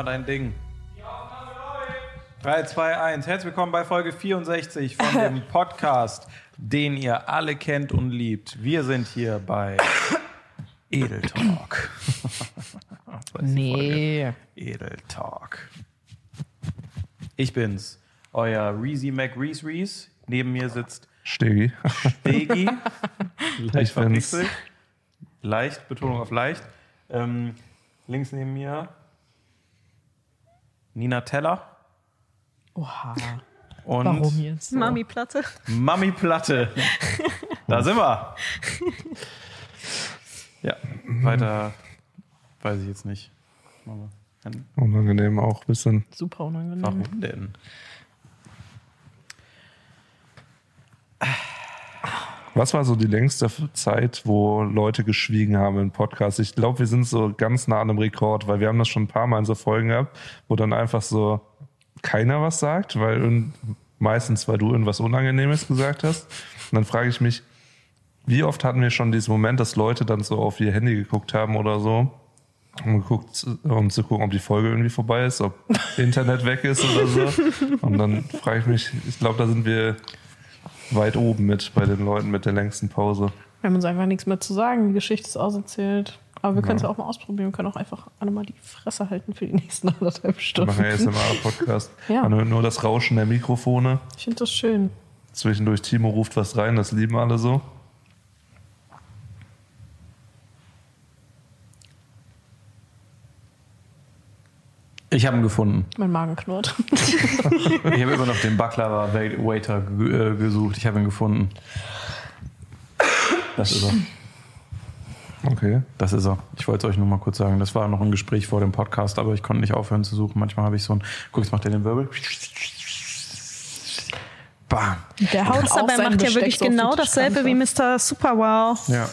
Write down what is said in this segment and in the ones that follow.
mal dein Ding. 3, 2, 1. Herzlich willkommen bei Folge 64 von dem Podcast, den ihr alle kennt und liebt. Wir sind hier bei Edel Talk. Das ist die Folge. Nee. Edel Talk. Ich bin's, euer Reezy McReese Reese. Neben mir sitzt Stegi. Stegi. leicht Ich bin's. verpixelt. Leicht, Betonung auf leicht. Ähm, links neben mir Nina Teller Oha. und Warum jetzt? So? Mami-Platte. Mami Platte. Da sind wir. Ja, weiter weiß ich jetzt nicht. Unangenehm auch ein bisschen. Super unangenehm. Warum denn? Was war so die längste Zeit, wo Leute geschwiegen haben im Podcast? Ich glaube, wir sind so ganz nah an einem Rekord, weil wir haben das schon ein paar Mal in so Folgen gehabt, wo dann einfach so keiner was sagt, weil meistens, weil du irgendwas Unangenehmes gesagt hast. Und dann frage ich mich, wie oft hatten wir schon diesen Moment, dass Leute dann so auf ihr Handy geguckt haben oder so, um, geguckt, um zu gucken, ob die Folge irgendwie vorbei ist, ob Internet weg ist oder so. Und dann frage ich mich, ich glaube, da sind wir weit oben mit bei den Leuten mit der längsten Pause. Wir haben uns einfach nichts mehr zu sagen. Die Geschichte ist auserzählt. Aber wir können es ja auch mal ausprobieren. Wir können auch einfach alle mal die Fresse halten für die nächsten anderthalb Stunden. machen ASMR-Podcast. Ja. Man hört nur das Rauschen der Mikrofone. Ich finde das schön. Zwischendurch Timo ruft was rein, das lieben alle so. Ich habe ihn gefunden. Mein Magen knurrt. Ich habe immer noch den Baklava Waiter äh, gesucht. Ich habe ihn gefunden. Das ist er. Okay. Das ist er. Ich wollte es euch nur mal kurz sagen. Das war noch ein Gespräch vor dem Podcast, aber ich konnte nicht aufhören zu suchen. Manchmal habe ich so ein. Guck, jetzt macht er den Wirbel. Bam. Der haut er sein macht ja wirklich genau dasselbe wie. Mr. Super Wow. Ja.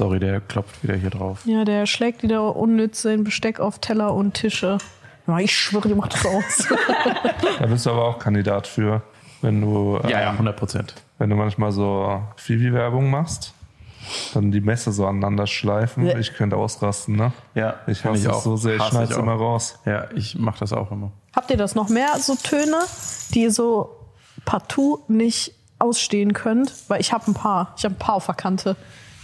Sorry, der klopft wieder hier drauf. Ja, der schlägt wieder unnütz sein Besteck auf Teller und Tische. Ich schwöre, die macht das aus. Da bist du aber auch Kandidat für, wenn du, äh, Ja, ja, 100 Prozent. wenn du manchmal so Fivi-Werbung machst, dann die Messer so aneinander schleifen. Ja. Ich könnte ausrasten, ne? Ja, Ich hasse es so sehr, ich schneid's auch. immer raus. Ja, ich mache das auch immer. Habt ihr das noch mehr, so Töne, die ihr so partout nicht ausstehen könnt? Weil ich habe ein paar. Ich habe ein paar auf der Kante,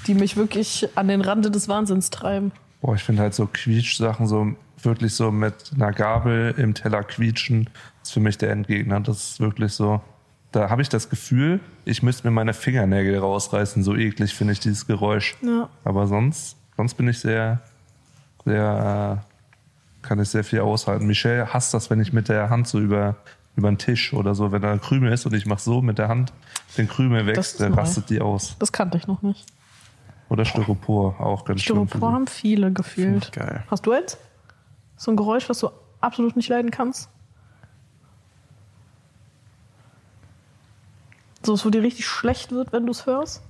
die mich wirklich an den Rande des Wahnsinns treiben. Boah, ich finde halt so Quietsch-Sachen, so wirklich so mit einer Gabel im Teller quietschen, ist für mich der Endgegner. Das ist wirklich so. Da habe ich das Gefühl, ich müsste mir meine Fingernägel rausreißen. So eklig finde ich dieses Geräusch. Ja. Aber sonst, sonst bin ich sehr, sehr, kann ich sehr viel aushalten. Michelle hasst das, wenn ich mit der Hand so über, über den Tisch oder so, wenn da ein Krümel ist und ich mache so mit der Hand den Krümel weg, dann rastet die aus. Das kannte ich noch nicht. Oder Styropor, auch ganz schlimm. für Styropor haben viele gefühlt. Geil. Hast du jetzt so ein Geräusch, was du absolut nicht leiden kannst? So, es, wo dir richtig schlecht wird, wenn du es hörst?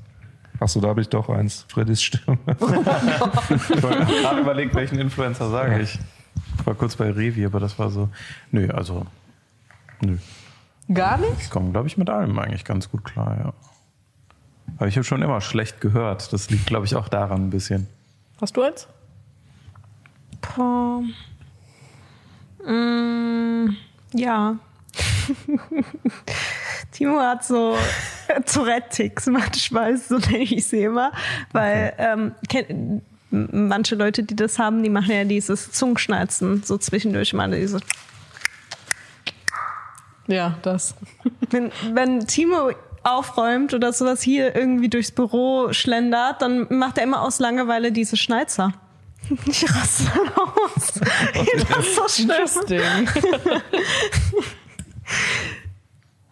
Achso, da habe ich doch eins. Freddys Stimme. Ich habe gerade überlegt, welchen Influencer sage ich. Ich war kurz bei Revi, aber das war so. Nö, also. Nö. Gar nicht? Ich komme, glaube ich, mit allem eigentlich ganz gut klar, ja. Aber ich habe schon immer schlecht gehört. Das liegt, glaube ich, auch daran ein bisschen. Hast du eins? Boah. Mm, ja. Timo hat so Tourette-Ticks manchmal, so nenne ich sie immer. Weil ähm, kenn, m- manche Leute, die das haben, die machen ja dieses Zungenschnalzen so zwischendurch mal dieses. Ja, das. Wenn, wenn Timo aufräumt oder sowas hier irgendwie durchs Büro schlendert, dann macht er immer aus Langeweile diese Schnalzer. Ich raste aus. das ist so schlimm. Interesting.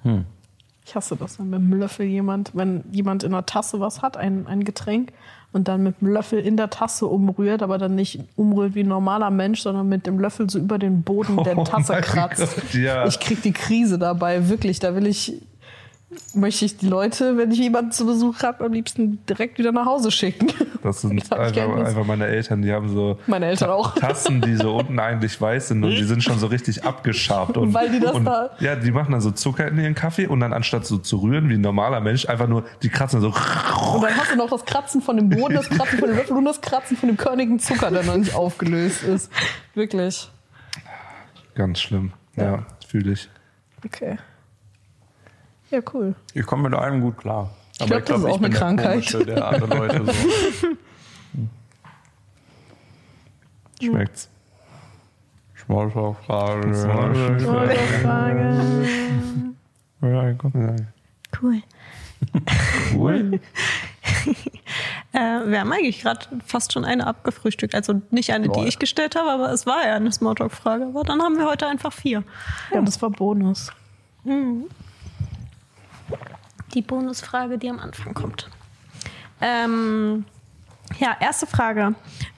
Ich hasse das, wenn mit dem Löffel jemand, wenn jemand in der Tasse was hat, ein, ein Getränk, und dann mit dem Löffel in der Tasse umrührt, aber dann nicht umrührt wie ein normaler Mensch, sondern mit dem Löffel so über den Boden der Oh Tasse mein kratzt. Gott, ja. Ich krieg die Krise dabei, wirklich. Da will ich, möchte ich die Leute, wenn ich jemanden zu Besuch habe, am liebsten direkt wieder nach Hause schicken. Das sind Ja, einfach, einfach meine Eltern, die haben so Meine Eltern auch. Tassen, die so unten eigentlich weiß sind und die sind schon so richtig abgeschabt. Und, Weil die das und, da- Ja, die machen dann so Zucker in ihren Kaffee und dann anstatt so zu rühren wie ein normaler Mensch, einfach nur, die kratzen so. Und dann hast du noch das Kratzen von dem Boden, das Kratzen von dem Löffel und das Kratzen von dem körnigen Zucker, der noch nicht aufgelöst ist. Wirklich. Ganz schlimm. Ja, fühle ich. Okay. Ja, cool. Ich komme mit allem gut klar. Aber glaub, das ist auch eine Krankheit. Komische, der andere Leute so. Schmeckt's. Smalltalk-Frage. Neue Frage. Ja, komm. Ja. Cool. Cool. Äh, wir haben eigentlich gerade fast schon eine abgefrühstückt. Also nicht eine, die Lol. ich gestellt habe, aber es war ja eine Smalltalk-Frage. Aber dann haben wir heute einfach vier. Ja, das war Bonus. Die Bonusfrage, die am Anfang kommt. Ähm, ja, erste Frage.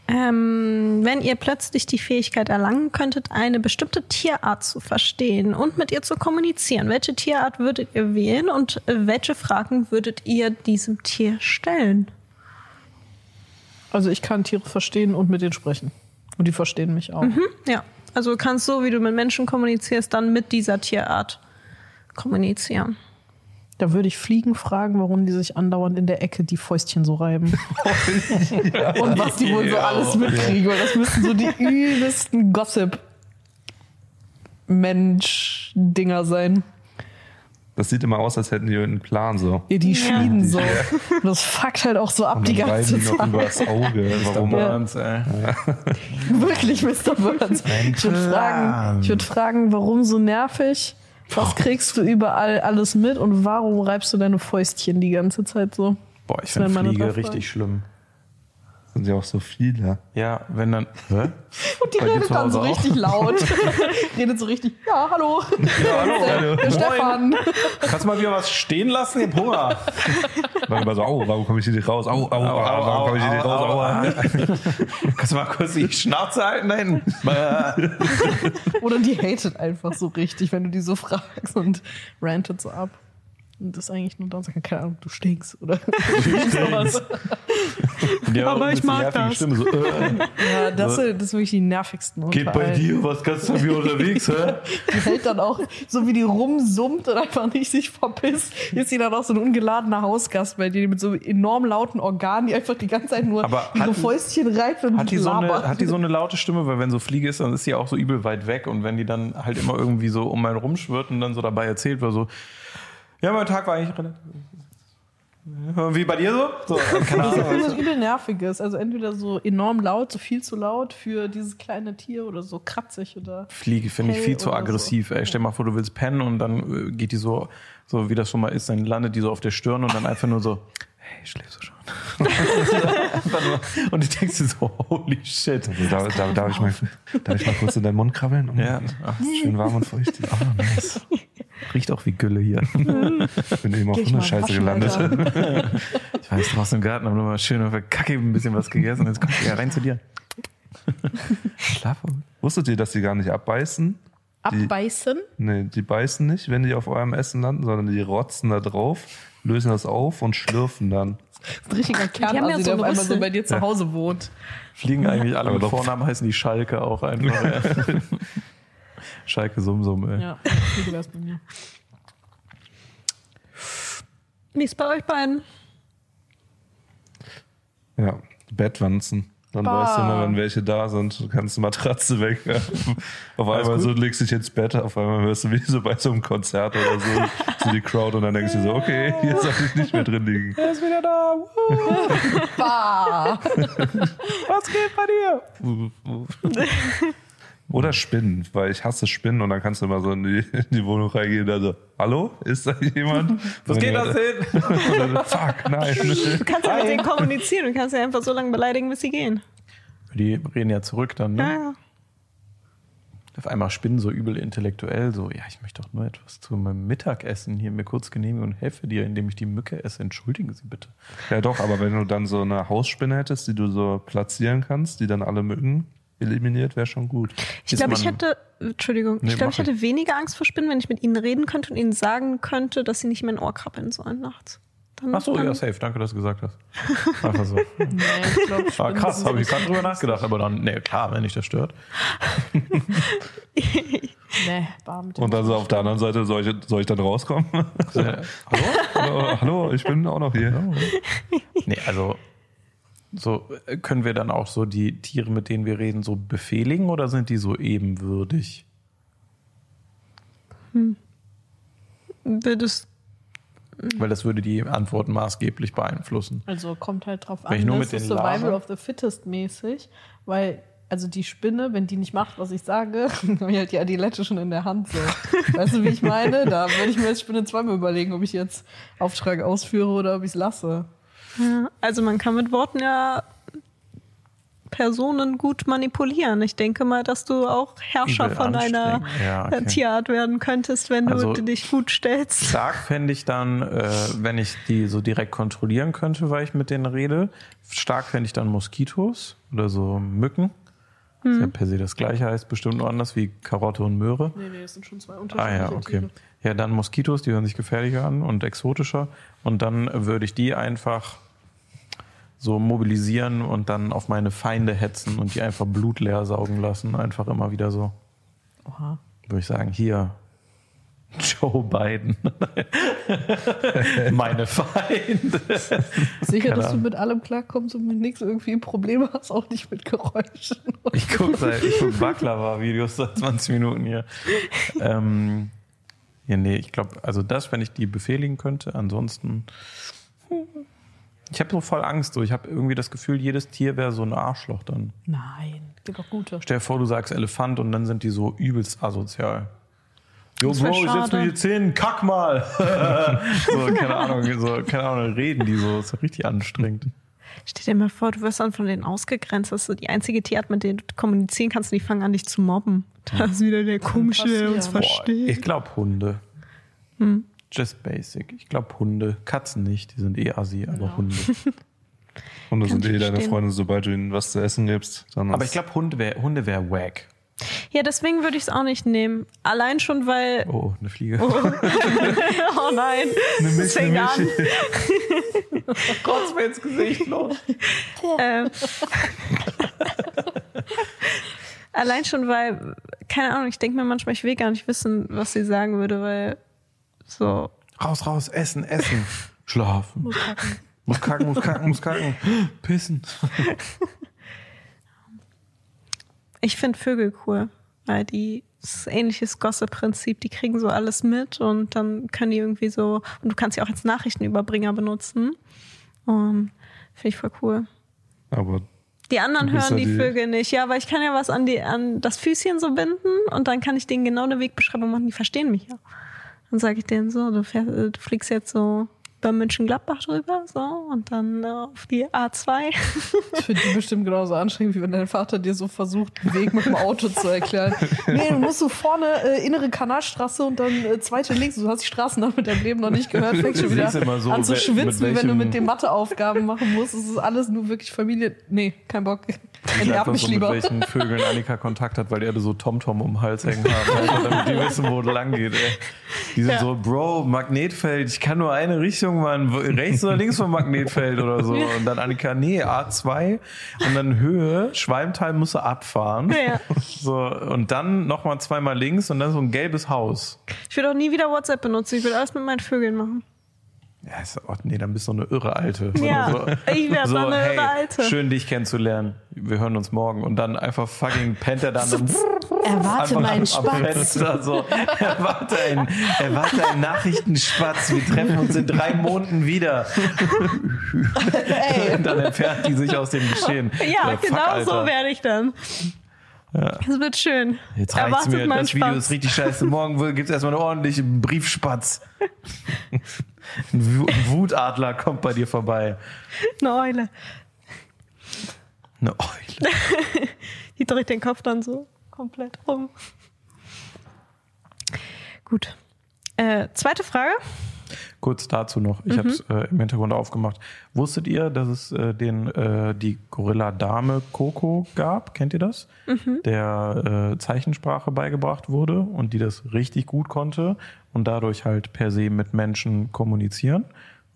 Ähm, wenn ihr plötzlich die Fähigkeit erlangen könntet, eine bestimmte Tierart zu verstehen und mit ihr zu kommunizieren, welche Tierart würdet ihr wählen und welche Fragen würdet ihr diesem Tier stellen? Also ich kann Tiere verstehen und mit denen sprechen. Und die verstehen mich auch. Ja, also du kannst so, wie du mit Menschen kommunizierst, dann mit dieser Tierart kommunizieren. Da würde ich Fliegen fragen, warum die sich andauernd in der Ecke die Fäustchen so reiben. Und was die wohl so alles mitkriegen. Weil das müssten so die übelsten Gossip-Mensch-Dinger sein. Das sieht immer aus, als hätten die irgendeinen Plan so. Ja, die schmieden so. Und das fuckt halt auch so ab Und die ganze die noch Zeit. übers Auge. Warum Ja. Burns, ey. Wirklich, Mr. Burns. Ich würde fragen, ich würd fragen, warum so nervig? Was kriegst du überall alles mit und warum reibst du deine Fäustchen die ganze Zeit so? Boah, ich finde Fliege richtig schlimm. Sind ja auch so viele? Ja, wenn dann. Hä? Und die Bei redet dann so auch? richtig laut. redet so richtig, ja, hallo. Ja, hallo. Der, der Stefan. Kannst du mal wieder was stehen lassen? Ich hab Hunger. Dann immer so, au, warum komme ich hier nicht raus? Au, au, au, warum komme ich hier nicht raus? Aua. Kannst du mal kurz die Schnauze halten da hinten? Oder die hatet einfach so richtig, wenn du die so fragst und rantet so ab. Und das ist eigentlich nur dann sagen, keine Ahnung, du stinkst oder sowas. Ja, Aber ich mag das. Stimme so, äh, Ja, das, sind- das sind wirklich die nervigsten geht bei dir was ganz wie unterwegs, hä? Die hält dann auch, so wie die rumsummt und einfach nicht sich verpisst, ist sie dann auch so ein ungeladener Hausgast bei dir, mit so enorm lauten Organen, die einfach die ganze Zeit nur Aber ihre hat- Fäustchen reibt und Hat die, so eine, hat die so eine laute Stimme? Weil wenn so Fliege ist, dann ist sie auch so übel weit weg. Und wenn die dann halt immer irgendwie so um einen rumschwirrt und dann so dabei erzählt wird, so, ja, mein Tag war eigentlich relativ... Wie bei dir so? so Das ist Ahnung. was übel nerviges. Also entweder so enorm laut, so viel zu laut für dieses kleine Tier oder so kratzig oder. Fliege finde ich viel zu oder so. aggressiv. Ey, stell mal vor, du willst pennen und dann äh, geht die so, so wie das schon mal ist, dann landet die so auf der Stirn und dann einfach nur so, hey, schläfst du schon? Und du denkst dir so, holy shit. Darf, darf, darf, ich mal, darf ich mal kurz in deinen Mund krabbeln? Ja, ach, Schön warm und feucht. oh, nice. Riecht auch wie Gülle hier. Ich bin eben auf ich Hundescheiße gelandet. Ich weiß, draußen im Garten haben wir mal schön auf der Kacke ein bisschen was gegessen und jetzt kommt ja rein zu dir. Schlaf gut. Wusstet ihr, dass die gar nicht abbeißen? Die- Abbeißen? Nee, die beißen nicht, wenn die auf eurem Essen landen, sondern die rotzen da drauf, lösen das auf und schlürfen dann. Das ist ein richtiger haben ja Kernasi, so der auf einmal so bei dir zu Hause wohnt. Fliegen eigentlich alle Aber mit. Vornamen, heißen die Schalke auch einfach. Ja. Schalke Sumsum, ey. Ja, wie wär's bei mir. Wie ist bei euch beiden? Ja, Bettwanzen. Dann Bah. weißt du immer, wenn welche da sind, du kannst die Matratze wegwerfen. Auf einmal so legst dich ins Bett, auf einmal hörst du wie so bei so einem Konzert oder so, so die Crowd und dann denkst du so, okay, hier sollte ich nicht mehr drin liegen. Er ist wieder da. Bah! Was geht bei dir? Oder Spinnen, weil ich hasse Spinnen und dann kannst du immer so in die, in die Wohnung reingehen und dann so, hallo, ist da jemand? Was geht das hin? Und dann, Fuck, nein. Du kannst ja mit denen kommunizieren. Du kannst ja einfach so lange beleidigen, bis sie gehen. Die reden ja zurück dann, Ja, ne? ja. Auf einmal spinnen so übel intellektuell, so, ja, ich möchte doch nur etwas zu meinem Mittagessen hier mir kurz genehmigen und helfe dir, indem ich die Mücke esse. Entschuldigen Sie bitte. Ja doch, aber wenn du dann so eine Hausspinne hättest, die du so platzieren kannst, die dann alle Mücken eliminiert, wäre schon gut. Ich glaube, ich hätte, Entschuldigung, Nee, ich glaube, ich hätte weniger Angst vor Spinnen, wenn ich mit ihnen reden könnte und ihnen sagen könnte, dass sie nicht in mein Ohr krabbeln sollen nachts. Dann, Ach so, dann, ja, safe. Danke, dass du gesagt hast. Einfach so. Nee, ich glaube, Ah, krass, habe ich gerade drüber nachgedacht. Aber dann, nee, klar, wenn dich das stört. Nee, dem Und also auf der anderen Seite soll ich, soll ich dann rauskommen? Hallo? hallo, hallo, ich bin auch noch hier. Nee, also so äh, können wir dann auch so die Tiere, mit denen wir reden, so befehligen oder sind die so ebenwürdig? würdest, Weil das würde die Antworten maßgeblich beeinflussen. Also kommt halt drauf Wenn an, ich nur das mit ist Survival laber. of the Fittest mäßig, weil also die Spinne, wenn die nicht macht, was ich sage, dann habe ich halt die Adilette schon in der Hand. So. Weißt du, wie ich meine? Da würde ich mir als Spinne zweimal überlegen, ob ich jetzt Auftrag ausführe oder ob ich es lasse. Ja, also man kann mit Worten ja Personen gut manipulieren. Ich denke mal, dass du auch Herrscher Übel von einer. Ja, okay. Tierart werden könntest, wenn Also- du dich gut stellst. Stark fände ich dann, äh, wenn ich die so direkt kontrollieren könnte, weil ich mit denen rede. Stark fände ich dann Moskitos oder so Mücken. Das ist ja per se das gleiche, heißt bestimmt nur anders wie Karotte und Möhre. Nee, nee, das sind schon zwei Ah unterschiedliche ja, okay. Tiere. Ja, dann Moskitos, die hören sich gefährlicher an und exotischer. Und dann würde ich die einfach so mobilisieren und dann auf meine Feinde hetzen und die einfach Blut leer saugen lassen. Einfach immer wieder so. Oha. Würde ich sagen, hier, Joe Biden. meine Feinde. Sicher, dass du mit allem klarkommst und mit nichts irgendwie Probleme hast, auch nicht mit Geräuschen. Ich gucke seit, ich guck Baklava-Videos seit 20 Minuten hier. Ähm, ja, nee, ich glaube, also das, wenn ich die befehligen könnte, ansonsten. Ich habe so voll Angst. So. Ich habe irgendwie das Gefühl, jedes Tier wäre so ein Arschloch dann. Nein, gibt auch gute. Stell dir vor, du sagst Elefant und dann sind die so übelst asozial. Jo, Bro, ich setz mich jetzt hin, kack mal. so, keine Ahnung, so, keine Ahnung, reden die so. Das ist richtig anstrengend. Stell dir mal vor, du wirst dann von denen ausgegrenzt. Das ist so die einzige Tierart, mit der du kommunizieren kannst und die fangen an, dich zu mobben. Da ist wieder der Komische, der uns passieren. Boah, versteht. ich glaube Hunde. Just basic. Ich glaube Hunde. Katzen nicht, die sind eh assi, aber Ja. Hunde. Kann sind ich eh deine. Freunde, sobald du ihnen was zu essen gibst. Dann Aber ich glaube, Hunde wäre Hunde wär wack. Ja, deswegen würde ich es auch nicht nehmen. Allein schon, weil. Oh, eine Fliege. Oh nein, es fängt an. Kotz mir ins Gesicht los. Ähm, Allein schon, weil, keine Ahnung, ich denke mir manchmal, ich will gar nicht wissen, was sie sagen würde, weil so. Raus, raus, essen, essen. Schlafen. Muss kacken. Muss kacken, muss kacken, muss kacken. Pissen. Ich finde Vögel cool, weil die das ist ähnliches Gossip-Prinzip, die kriegen so alles mit und dann können die irgendwie so, und du kannst sie auch als Nachrichtenüberbringer benutzen. Und finde ich voll cool. aber Die anderen hören ja die, die- Vögel nicht. Ja, aber ich kann ja was an, die, an das Füßchen so binden und dann kann ich denen genau eine Wegbeschreibung machen. Die verstehen mich ja. Dann sage ich denen so, du, fährst, äh, du fliegst jetzt so bei München-Gladbach drüber so und dann äh, auf die A2. Ich finde die bestimmt genauso anstrengend, wie wenn dein Vater dir so versucht, den Weg mit dem Auto zu erklären. Nee, du musst so vorne äh, innere Kanalstraße und dann äh, zweite links. Du hast die Straßen mit deinem Leben noch nicht gehört. Fängst schon wieder so, an zu schwitzen, mit wenn du mit den Matheaufgaben machen musst. Es ist alles nur wirklich Familie. Nee, kein Bock. Ich Enterb mich so, mit lieber. welchen Vögeln Annika Kontakt hat, weil die alle so TomTom um den Hals hängen haben, damit die wissen, wo es lang geht. Ey. Die sind Ja. so, Bro, Magnetfeld, ich kann nur eine Richtung, Mann. Wo- Rechts oder links vom Magnetfeld oder so. Und dann Annika, nee, A2 und dann Höhe, Schwalmtal musst du abfahren. Ja. So, und dann nochmal zweimal links und dann so ein gelbes Haus. Ich will auch nie wieder WhatsApp benutzen. Ich will alles mit meinen Vögeln machen. Ja, ist, oh, nee, dann bist du eine irre Alte. Ja, so, ich wär dann eine hey, irre Alte. Schön, dich kennenzulernen. Wir hören uns morgen. Und dann einfach fucking pennt er dann im Erwarte meinen Spatz. So. Erwarte einen, erwarte einen Nachrichtenspatz. Wir treffen uns in drei Monaten wieder. Ey, Und dann entfernt die sich aus dem Geschehen. Ja, fuck, genau Alter. so werde ich dann. Es wird schön. Jetzt reicht's Erwartet mir. Das Video ist richtig scheiße. Morgen gibt es erstmal einen ordentlichen Briefspatz. Ein Wu- Wutadler kommt bei dir vorbei. Eine Eule. Eine Eule. Die dreht den Kopf dann so komplett rum. Gut. Äh, zweite Frage. Kurz dazu noch, ich habe es äh, im Hintergrund aufgemacht. Wusstet ihr, dass es äh, den äh, die Gorilla Dame Coco gab? Kennt ihr das? Der äh, Zeichensprache beigebracht wurde und die das richtig gut konnte und dadurch halt per se mit Menschen kommunizieren.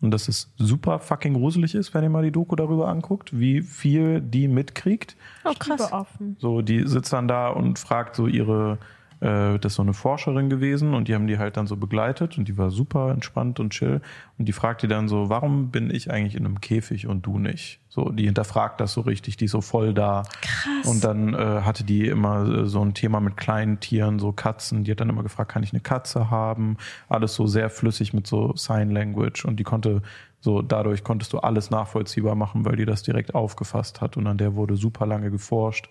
und dass es super fucking gruselig ist, wenn ihr mal die Doku darüber anguckt, wie viel die mitkriegt. Oh, krass. So, die sitzt dann da und fragt so ihre, äh, das ist so eine Forscherin gewesen und die haben die halt dann so begleitet und die war super entspannt und chill und die fragt die dann so, warum bin ich eigentlich in einem Käfig und du nicht? So, die hinterfragt das so richtig, die ist so voll da. Krass. Und dann äh, hatte die immer äh, so ein Thema mit kleinen Tieren, so Katzen. Die hat dann immer gefragt, kann ich eine Katze haben? Alles so sehr flüssig mit so Sign Language und die konnte so dadurch konntest du alles nachvollziehbar machen, weil die das direkt aufgefasst hat und an der wurde super lange geforscht.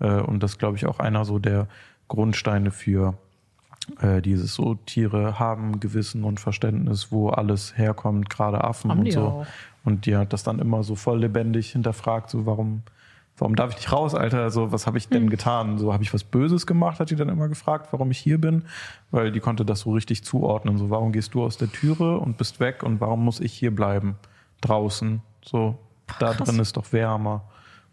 Äh, und das glaube ich auch einer so der Grundsteine für äh, dieses so Tiere haben Gewissen und Verständnis, wo alles herkommt, gerade Affen Haben und die so. auch. Und die hat das dann immer so voll lebendig hinterfragt, so warum, warum darf ich nicht raus, Alter? So, was habe ich denn getan? So, habe ich was Böses gemacht, hat die dann immer gefragt, warum ich hier bin, weil die konnte das so richtig zuordnen. So, warum gehst du aus der Türe und bist weg und warum muss ich hier bleiben? Draußen. So, da krass. drin ist doch wärmer.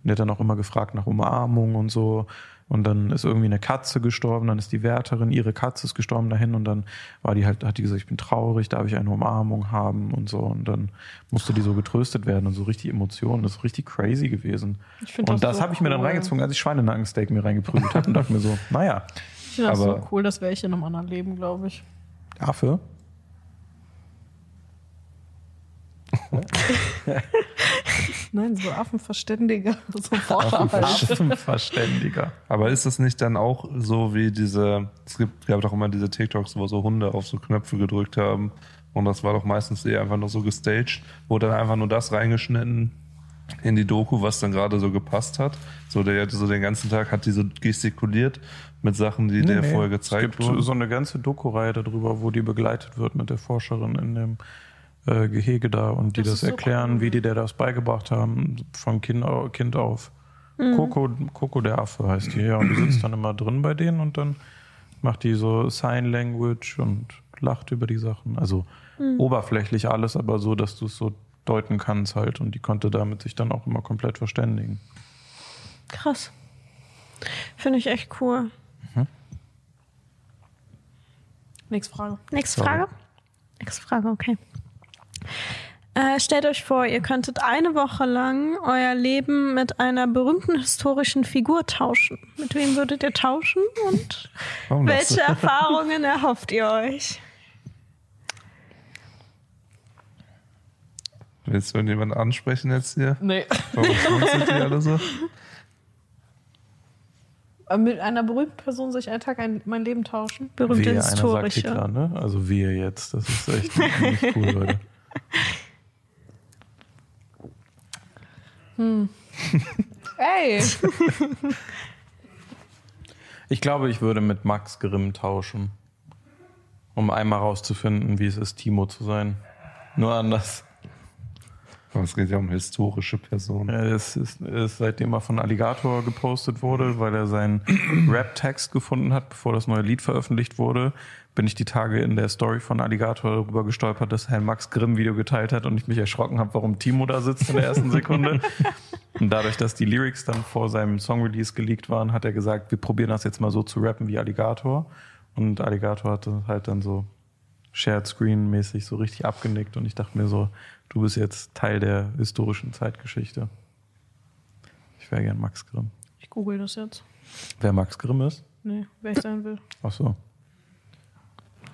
Und der hat dann auch immer gefragt nach Umarmung und so. Und dann ist irgendwie eine Katze gestorben, dann ist die Wärterin, ihre Katze ist gestorben dahin und dann war die halt, hat die gesagt, ich bin traurig, darf ich eine Umarmung haben und so. Und dann musste die so getröstet werden und so richtig Emotionen. Das ist richtig crazy gewesen. Und das das so habe ich mir dann cool. reingezogen, als ich Schweinenackensteak mir reingeprügelt habe und dachte mir so, naja, Ich finde das Aber- so cool, das wäre ich in einem anderen Leben, glaube ich. Nein, so Affenverständiger, so Forscher halt. Affenverständiger. Aber ist das nicht dann auch so wie diese, es gibt, gab doch immer diese TikToks, wo so Hunde auf so Knöpfe gedrückt haben und das war doch meistens eher einfach nur so gestaged, wurde dann einfach nur das reingeschnitten in die Doku, was dann gerade so gepasst hat. So, der hatte so den ganzen Tag, hat die so gestikuliert mit Sachen, die der vorher gezeigt Es gibt wurden. so eine ganze Doku-Reihe darüber, wo die begleitet wird mit der Forscherin in dem äh, Gehege da und die Das das, ist so erklären, cool. wie die der das beigebracht haben, von kind, kind auf. Coco, Coco der Affe heißt die, ja. Und die sitzt dann immer drin bei denen und dann macht die so Sign Language und lacht über die Sachen. Also oberflächlich alles, aber so, dass du es so deuten kannst halt. Und die konnte damit sich dann auch immer komplett verständigen. Krass. Finde ich echt cool. Nächste Frage. Nächste Sorry. Frage? Nächste Frage, okay. Äh, stellt euch vor, ihr könntet eine Woche lang euer Leben mit einer berühmten historischen Figur tauschen. Mit wem würdet ihr tauschen und Warum du? welche Erfahrungen erhofft ihr euch? Willst du irgendjemanden ansprechen jetzt hier? Nee. Warum die alle so? Mit einer berühmten Person soll ich einen Tag ein, mein Leben tauschen? Berühmte Wehe, einer sagt historische. Hitler, ne? Also wir jetzt. Das ist echt nicht cool, Leute. Ey! Ich glaube, ich würde mit Max Grimm tauschen. Um einmal rauszufinden, wie es ist, Timo zu sein. Nur anders. Aber es geht ja um historische Personen. Es ist, ist seitdem er von Alligator gepostet wurde, weil er seinen Rap-Text gefunden hat, bevor das neue Lied veröffentlicht wurde, bin ich die Tage in der Story von Alligator darüber gestolpert, dass er ein Max Grimm-Video geteilt hat und ich mich erschrocken habe, warum Timo da sitzt in der ersten Sekunde. Und dadurch, dass die Lyrics dann vor seinem Song-Release geleakt waren, hat er gesagt, wir probieren das jetzt mal so zu rappen wie Alligator. Und Alligator hatte halt dann so Shared Screen-mäßig so richtig abgenickt und ich dachte mir so, du bist jetzt Teil der historischen Zeitgeschichte. Ich wäre gern Max Grimm. Ich google das jetzt. Wer Max Grimm ist? Nee, wer ich sein will. Ach so.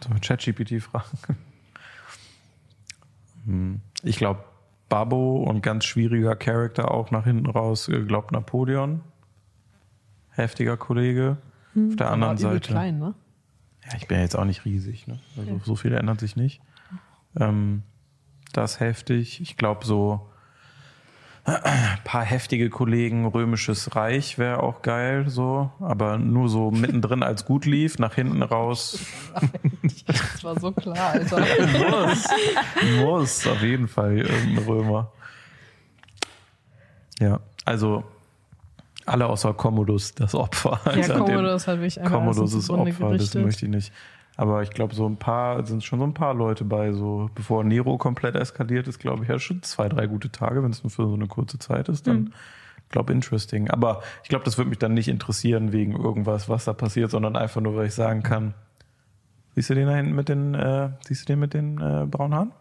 Sollen wir ChatGPT fragen? Hm. Ich glaube, Babbo und ganz schwieriger Charakter auch nach hinten raus, äh, glaubt Napoleon. Heftiger Kollege. Auf der anderen Seite. klein, ne? Ja, ich bin ja jetzt auch nicht riesig. Ne? Also Ja. so viel ändert sich nicht. Ähm, das ist heftig. Ich glaube, so ein paar heftige Kollegen, Römisches Reich wäre auch geil, so, aber nur so mittendrin als gut lief, nach hinten raus Das war so klar, Alter. muss, muss auf jeden Fall irgendein Römer. Ja, also alle außer Commodus, das Opfer. Ja, Commodus hat mich einfach Commodus ist Opfer, das gerichtet. möchte ich nicht. Aber ich glaube, so ein paar, sind schon so ein paar Leute bei, so bevor Nero komplett eskaliert ist, glaube ich, ja schon zwei, drei gute Tage, wenn es nur für so eine kurze Zeit ist, dann Mhm. glaube interesting. Aber ich glaube, das würde mich dann nicht interessieren wegen irgendwas, was da passiert, sondern einfach nur, weil ich sagen kann, siehst du den da hinten mit den, äh, siehst du den mit den äh, braunen Haaren?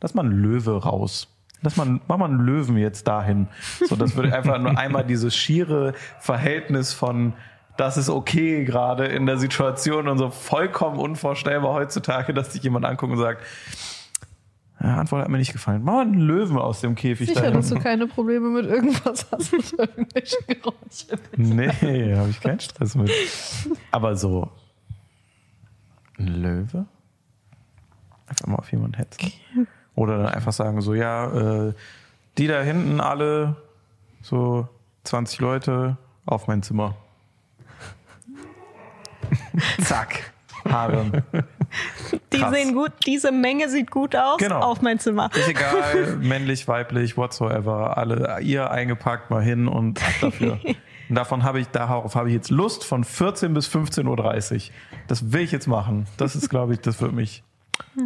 lass mal einen Löwe raus. Lass mal, mach mal einen Löwen jetzt dahin. So, das würde einfach nur einmal dieses schiere Verhältnis von, das ist okay gerade in der Situation und so vollkommen unvorstellbar heutzutage, dass sich jemand anguckt und sagt, ja, Antwort hat mir nicht gefallen. Mach mal einen Löwen aus dem Käfig Sicher, dass du keine Probleme mit irgendwas hast, mit irgendwelchen Geräuschen. Nee, habe ich keinen Stress mit. Aber so ein Löwe? Einfach mal auf jemanden hetzen. Oder dann einfach sagen so, ja, äh, die da hinten alle, so 20 Leute, auf mein Zimmer. Zack. Harem. Die Krass. sehen gut, diese Menge sieht gut aus. Genau. Auf mein Zimmer. Ist egal, männlich, weiblich, whatsoever. Alle ihr eingepackt mal hin und ab dafür. Und davon habe ich, darauf habe ich jetzt Lust von 14 bis 15.30 Uhr. Das will ich jetzt machen. Das ist, glaube ich, das wird mich.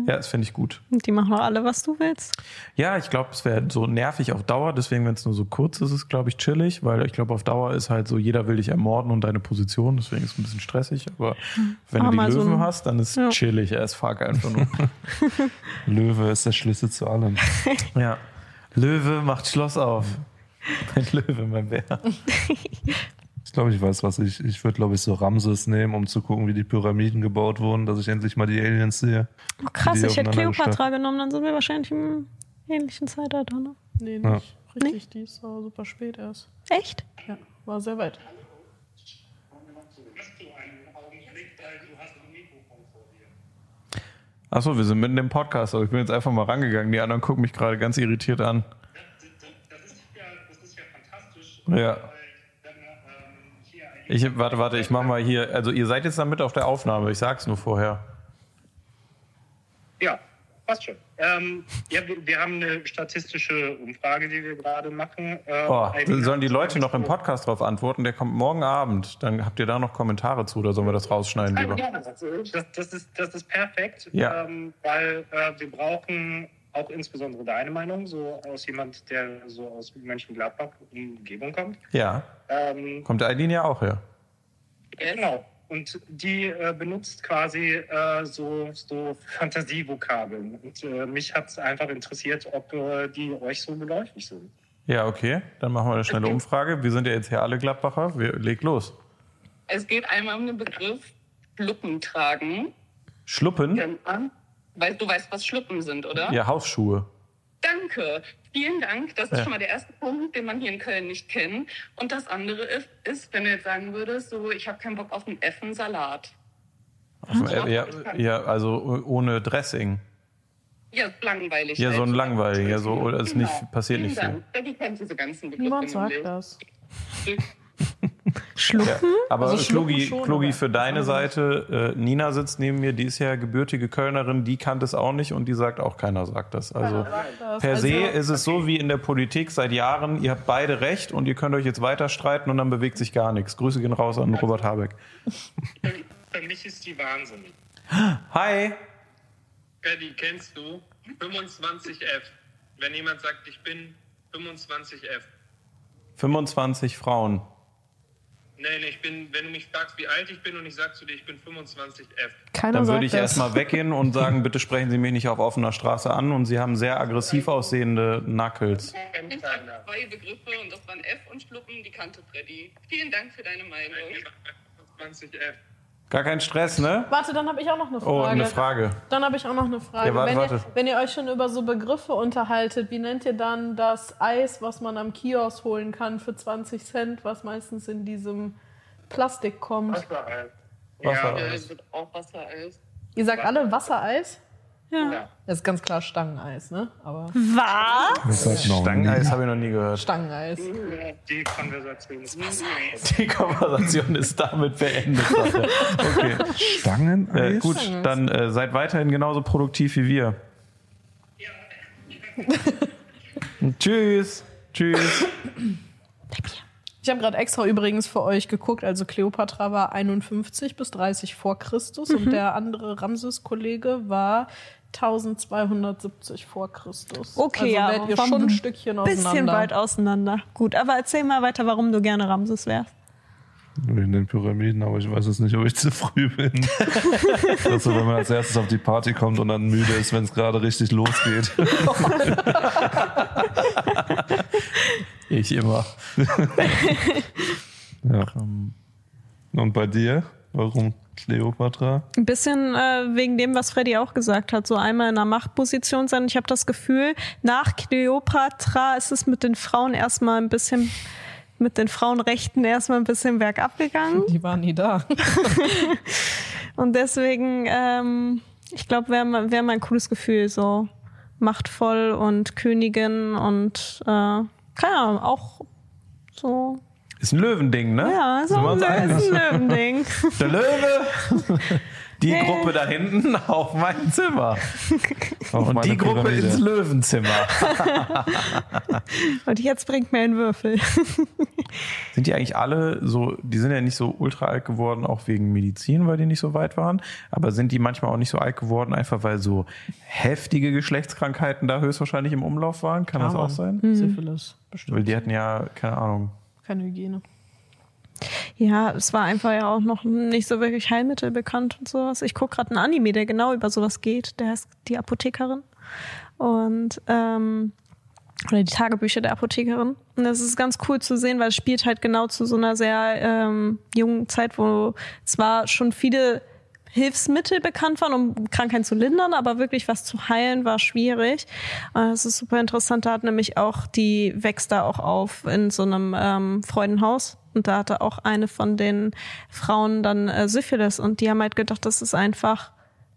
Ja, das finde ich gut. Und Die machen doch alle, was du willst. Ja, ich glaube, es wäre so nervig auf Dauer. Deswegen, wenn es nur so kurz ist, ist es, glaube ich, chillig. Weil ich glaube, auf Dauer ist halt so, jeder will dich ermorden und deine Position. Deswegen ist es ein bisschen stressig. Aber wenn Aber du die mal so Löwen ein- hast, dann ist Ja. chillig as fuck einfach nur. Löwe ist der Schlüssel zu allem. Ja. Löwe macht Schloss auf. Mein Löwe, mein Bär. Ich glaube, ich weiß was. Ich, ich würde, glaube ich, so Ramses nehmen, um zu gucken, wie die Pyramiden gebaut wurden, dass ich endlich mal die Aliens sehe. Oh, krass, ich hätte Cleopatra genommen, dann sind wir wahrscheinlich im ähnlichen Zeitalter, ne? Nee, Ja. nicht richtig. Die ist aber super spät erst. Echt? Ja, war sehr weit. Achso, wir sind mitten im Podcast, aber ich bin jetzt einfach mal rangegangen. Die anderen gucken mich gerade ganz irritiert an. Das ist ja, das ist ja fantastisch. Ja. Ich, warte, warte, ich mach mal hier. Also, ihr seid jetzt dann mit auf der Aufnahme. Ich sag's nur vorher. Ja, passt schon. Ähm, ja, wir, wir haben eine statistische Umfrage, die wir gerade machen. Äh, Oh, sollen die Leute noch im Podcast drauf antworten? Der kommt morgen Abend. Dann habt ihr da noch Kommentare zu oder sollen wir das rausschneiden lieber? Das, das, ist, das ist perfekt, Ja. ähm, weil äh, wir brauchen auch insbesondere deine Meinung, so aus jemand, der so aus Mönchengladbach Umgebung kommt. Ja. Ähm, Kommt der Eileen ja auch her. Genau. Und die äh, benutzt quasi äh, so, so Fantasievokabeln. Und äh, mich hat es einfach interessiert, ob äh, die euch so geläufig sind. Ja, okay. Dann machen wir eine schnelle Umfrage. Wir sind ja jetzt hier alle Gladbacher. Wir, leg los. Es geht einmal um den Begriff Schluppen tragen. Schluppen? Man? Weil du weißt, was Schluppen sind, oder? Ja, Hausschuhe. Danke. Vielen Dank. Das ist Ja. schon mal der erste Punkt, den man hier in Köln nicht kennt. Und das andere ist, ist wenn du jetzt sagen würdest, so, ich habe keinen Bock auf einen Effensalat. Äh, ja, ja, also ohne Dressing. Ja, langweilig. Ja, so ein halt. langweilig. Ja, so, oder es nicht, passiert Vielen nicht viel. Dank. Danny kennt diese ganzen Begriffe Niemand sagt das. Schlucken? Ja, aber Also Klugi, schon, Klugi für deine Seite, äh, Nina sitzt neben mir, die ist ja gebürtige Kölnerin, die kannte es auch nicht und die sagt auch, keiner sagt das. Also Das- per se also- ist es so wie in der Politik seit Jahren, ihr habt beide recht und ihr könnt euch jetzt weiter streiten und dann bewegt sich gar nichts. Grüße gehen raus an Robert Habeck. Für, mich ist die wahnsinnig. Hi! Paddy, kennst du 25F? Wenn jemand sagt, ich bin 25F. 25 Frauen. Nee, nee, ich bin, wenn du mich fragst, wie alt ich bin und ich sag zu dir, ich bin 25F. Keiner Dann würde ich erstmal weggehen und sagen, bitte sprechen Sie mich nicht auf offener Straße an und Sie haben sehr aggressiv aussehende Knuckles. Ich habe zwei Begriffe und das waren F und Schluppen, die kannte Freddy. Vielen Dank für deine Meinung. 25F. Gar kein Stress, ne? Warte, dann habe ich auch noch eine Frage. Oh, eine Frage. Dann habe ich auch noch eine Frage. Ja, warte, wenn, warte. Ihr, wenn ihr euch schon über so Begriffe unterhaltet, wie nennt ihr dann das Eis, was man am Kiosk holen kann für 20 Cent, was meistens in diesem Plastik kommt? Wassereis. Wasser. Ja, es wird auch Wassereis. Ihr sagt alle Wassereis? Ja. Das ist ganz klar Stangeneis, ne? Aber Was? Das. Stangeneis habe ich noch nie gehört. Stangeneis. Ja, Die Konversation ist Die Konversation ist damit beendet. Okay. Stangeneis? Äh, gut, dann äh, seid weiterhin genauso produktiv wie wir. Tschüss. Tschüss. Ich habe gerade extra übrigens für euch geguckt, also Kleopatra war 51 bis 30 vor Christus und der andere Ramses-Kollege war 1270 vor Christus. Okay, ja, also werdet ihr schon ein Stückchen auseinander. Bisschen weit auseinander. Gut, aber erzähl mal weiter, warum du gerne Ramses wärst. Wegen den Pyramiden, aber ich weiß jetzt nicht, ob ich zu früh bin. also wenn man als erstes auf die Party kommt und dann müde ist, wenn es gerade richtig losgeht. Ich immer. Ja. Und bei dir? Warum Cleopatra? Ein bisschen äh, wegen dem, was Freddy auch gesagt hat, so einmal in einer Machtposition sein. Ich habe das Gefühl, nach Cleopatra ist es mit den Frauen erstmal ein bisschen, mit den Frauenrechten erstmal ein bisschen bergab gegangen. Die waren nie da. Und deswegen, ähm, ich glaube, wäre mal, wär mal ein cooles Gefühl, so machtvoll und Königin und äh, keine Ahnung, auch so. Ist ein Löwending, ne? Ja, so ein, einig? ist ein Löwending. Der Löwe. Die Gruppe da hinten auf mein Zimmer. Auf Und die Gruppe Pyramide. ins Löwenzimmer. Und jetzt bringt mir einen Würfel. Sind die eigentlich alle so, die sind ja nicht so ultra alt geworden, auch wegen Medizin, weil die nicht so weit waren. Aber sind die manchmal auch nicht so alt geworden, einfach weil so heftige Geschlechtskrankheiten da höchstwahrscheinlich im Umlauf waren? Kann das Kann auch sein? Mhm. Syphilis, bestimmt. Weil die hatten ja, keine Ahnung. Keine Hygiene. Ja, es war einfach ja auch noch nicht so wirklich Heilmittel bekannt und sowas. Ich gucke gerade einen Anime, der genau über sowas geht. Der heißt Die Apothekerin. Und ähm, oder die Tagebücher der Apothekerin. Und das ist ganz cool zu sehen, weil es spielt halt genau zu so einer sehr ähm, jungen Zeit, wo zwar schon viele Hilfsmittel bekannt waren, um Krankheiten zu lindern, aber wirklich was zu heilen war schwierig. Und das ist super interessant. Da hat nämlich auch, die wächst da auch auf in so einem ähm, Freudenhaus. Und da hatte auch eine von den Frauen dann äh, Syphilis. Und die haben halt gedacht, das ist einfach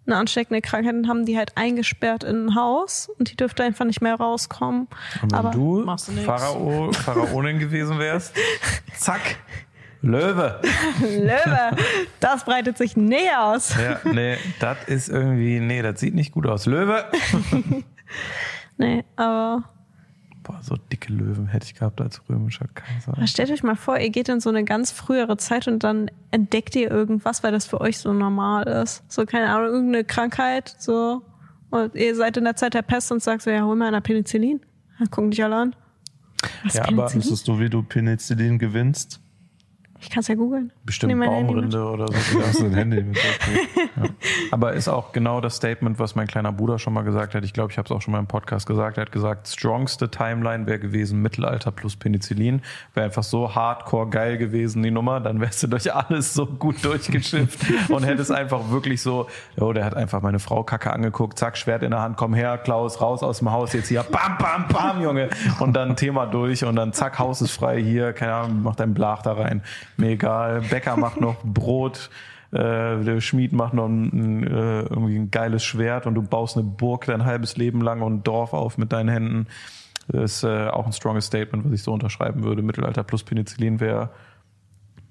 eine ansteckende Krankheit und haben die halt eingesperrt in ein Haus und die dürfte einfach nicht mehr rauskommen. Und wenn Aber du machst du. Pharao, Pharaonin gewesen wärst, zack, Löwe. Löwe, das breitet sich näher aus. Ja, nee, das ist irgendwie, nee, das sieht nicht gut aus. Löwe. Nee, aber Boah, so dicke Löwen hätte ich gehabt als römischer Kaiser. stellt euch mal vor, ihr geht in so eine ganz frühere Zeit und dann entdeckt ihr irgendwas, weil das für euch so normal ist. So, keine Ahnung, irgendeine Krankheit, so. Und ihr seid in der Zeit der Pest und sagt so, ja, hol mal einer Penicillin. Dann gucken dich alle an. Was Ja, aber Penicillin? Wüsstest du, wie du Penicillin gewinnst? Ich kann es ja googeln. Bestimmt. Baumrinde oder so. Du hast ein Handy mit. Okay. Aber ist auch genau das Statement, was mein kleiner Bruder schon mal gesagt hat. Ich glaube, ich habe es auch schon mal im Podcast gesagt. Er hat gesagt, strongste Timeline wäre gewesen Mittelalter plus Penicillin. Wäre einfach so hardcore geil gewesen, die Nummer. Dann wärst du durch alles so gut durchgeschifft und hättest einfach wirklich so, jo, der hat einfach meine Frau Kacke angeguckt, zack, Schwert in der Hand, komm her, Klaus, raus aus dem Haus, jetzt hier, bam, bam, bam, Junge. Und dann Thema durch und dann zack, Haus ist frei hier, keine Ahnung, mach dein Blach da rein. Mir egal. Bäcker macht noch Brot. Äh, der Schmied macht noch ein, äh, irgendwie ein geiles Schwert und du baust eine Burg dein halbes Leben lang und ein Dorf auf mit deinen Händen. Das ist äh, auch ein stronges Statement, was ich so unterschreiben würde. Mittelalter plus Penicillin wäre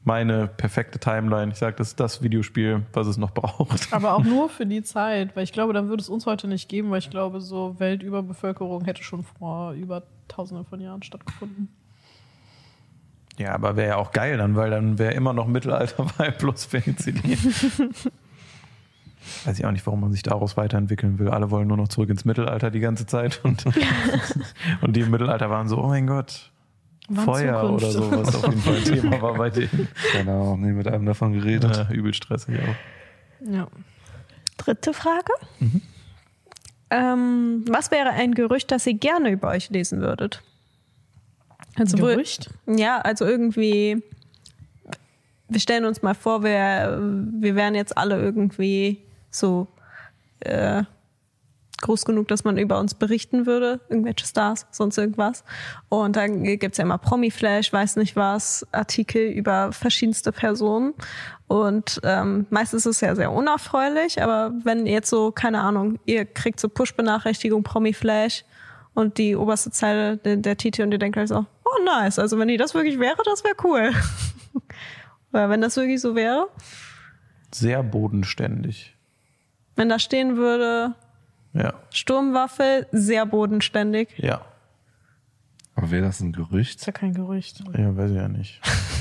meine perfekte Timeline. Ich sage, das ist das Videospiel, was es noch braucht. Aber auch nur für die Zeit, weil ich glaube, dann würde es uns heute nicht geben, weil ich glaube, so Weltüberbevölkerung hätte schon vor über tausenden von Jahren stattgefunden. Ja, aber wäre ja auch geil dann, weil dann wäre immer noch Mittelalter bei plus Penicillin. Weiß ich auch nicht, warum man sich daraus weiterentwickeln will. Alle wollen nur noch zurück ins Mittelalter die ganze Zeit und, und die im Mittelalter waren so, oh mein Gott, Wann Feuer Zukunft? oder so, was auf jeden Fall ein Thema war bei denen. Keine Ahnung, nie mit einem davon geredet. Ja, übel stressig auch. Ja. Dritte Frage. Mhm. Ähm, was wäre ein Gerücht, das ihr gerne über euch lesen würdet? Also Gerücht? Ja, also irgendwie, wir stellen uns mal vor, wir, wir wären jetzt alle irgendwie so äh, groß genug, dass man über uns berichten würde, irgendwelche Stars, sonst irgendwas. Und dann gibt's ja immer Promi-Flash, weiß nicht was, Artikel über verschiedenste Personen. Und ähm, meistens ist es ja sehr unerfreulich, aber wenn jetzt so, keine Ahnung, ihr kriegt so Push-Benachrichtigung, Promi-Flash und die oberste Zeile der, der Titel und ihr denkt halt so, oh nice, also wenn die das wirklich wäre, das wäre cool. Weil wenn das wirklich so wäre, Sehr bodenständig. wenn da stehen würde, Ja, Sturmwaffe, sehr bodenständig. ja. Aber wäre das ein Gerücht? Ist ja kein Gerücht. Ja, weiß ich ja nicht.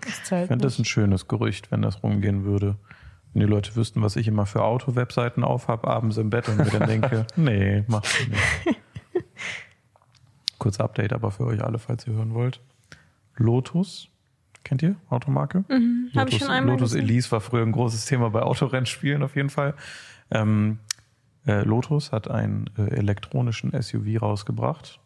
Das zählt Ich fände das ein schönes Gerücht, wenn das rumgehen würde. Wenn die Leute wüssten, was ich immer für Auto-Webseiten aufhab, abends im Bett und mir dann denke, nee, machst du nicht. Kurz Update aber für euch alle, falls ihr hören wollt. Lotus Kennt ihr Automarke? Mhm, hab ich schon einmal Lotus gesehen. Elise war früher ein großes Thema bei Autorennspielen auf jeden Fall. Ähm, äh, Lotus hat einen äh, elektronischen SUV rausgebracht.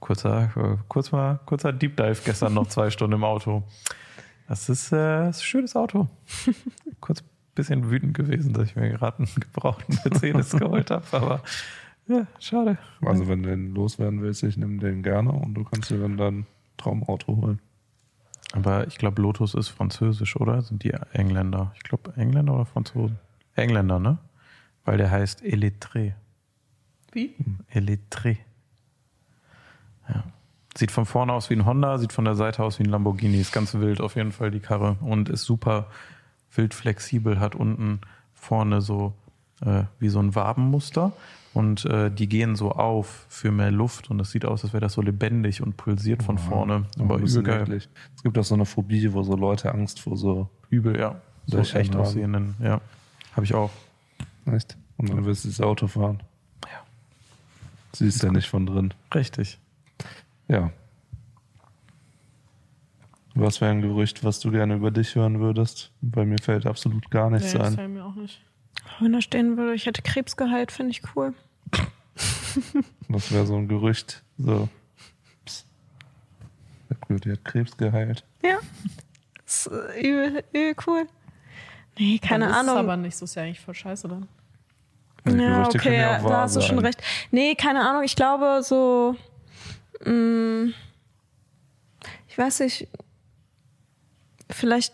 Kurzer, äh, kurz mal, kurzer Deep Dive gestern noch zwei Stunden im Auto. Das ist, äh, ist ein schönes Auto. Kurz ein bisschen wütend gewesen, dass ich mir gerade einen gebrauchten Mercedes geholt habe, aber ja, schade. Also wenn du den loswerden willst, ich nehme den gerne und du kannst dir dann dein Traumauto holen. Aber ich glaube, Lotus ist französisch, oder? Sind die Engländer? Ich glaube, Engländer oder Franzosen? Engländer, ne? Weil der heißt Elettré. Wie? Elettré. Ja. Sieht von vorne aus wie ein Honda, sieht von der Seite aus wie ein Lamborghini. Ist ganz wild auf jeden Fall die Karre und ist super wild flexibel, hat unten vorne so äh, wie so ein Wabenmuster und äh, die gehen so auf für mehr Luft und das sieht aus, als wäre das so lebendig und pulsiert von vorne. Aber übel geil. Es gibt auch so eine Phobie, wo so Leute Angst vor so. Übel, ja. So echt aussehenden, ja. Habe ich auch. Echt? Und dann willst du das Auto fahren. Ja. Siehst ja nicht von drin. Richtig. Ja. Was wäre ein Gerücht, was du gerne über dich hören würdest? Bei mir fällt absolut gar nichts Nee, das ein. fällt mir auch nicht. Wenn da stehen würde, ich hätte Krebs geheilt, finde ich cool. Das wäre so ein Gerücht. So. Psst. Der Blöd, die hat Krebs geheilt. Ja. Das ist äh, übel, übel cool. Nee, keine Dann ist Es Ahnung. aber nicht so, ist ja eigentlich voll scheiße dann. Die Ja, Gerüchte okay, ja auch da hast du schon recht. Nee, keine Ahnung, ich glaube so, mh, ich weiß nicht, vielleicht,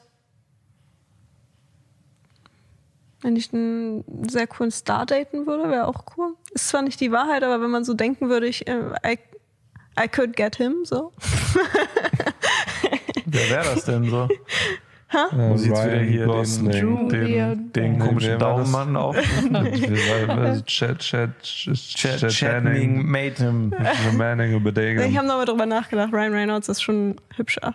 wenn ich einen sehr coolen Star daten würde, wäre auch cool. Ist zwar nicht die Wahrheit, aber wenn man so denken würde, ich, äh, I, I could get him, so. Wer wäre das denn so? Äh, Muss ich jetzt wieder hier Gosling. den, den, den Nee, komischen? Daumenmann auf. Chat, Chat, Chat, Chat, Channing Matem. The Manning über Ich habe nochmal drüber nachgedacht, Ryan Reynolds ist schon hübscher.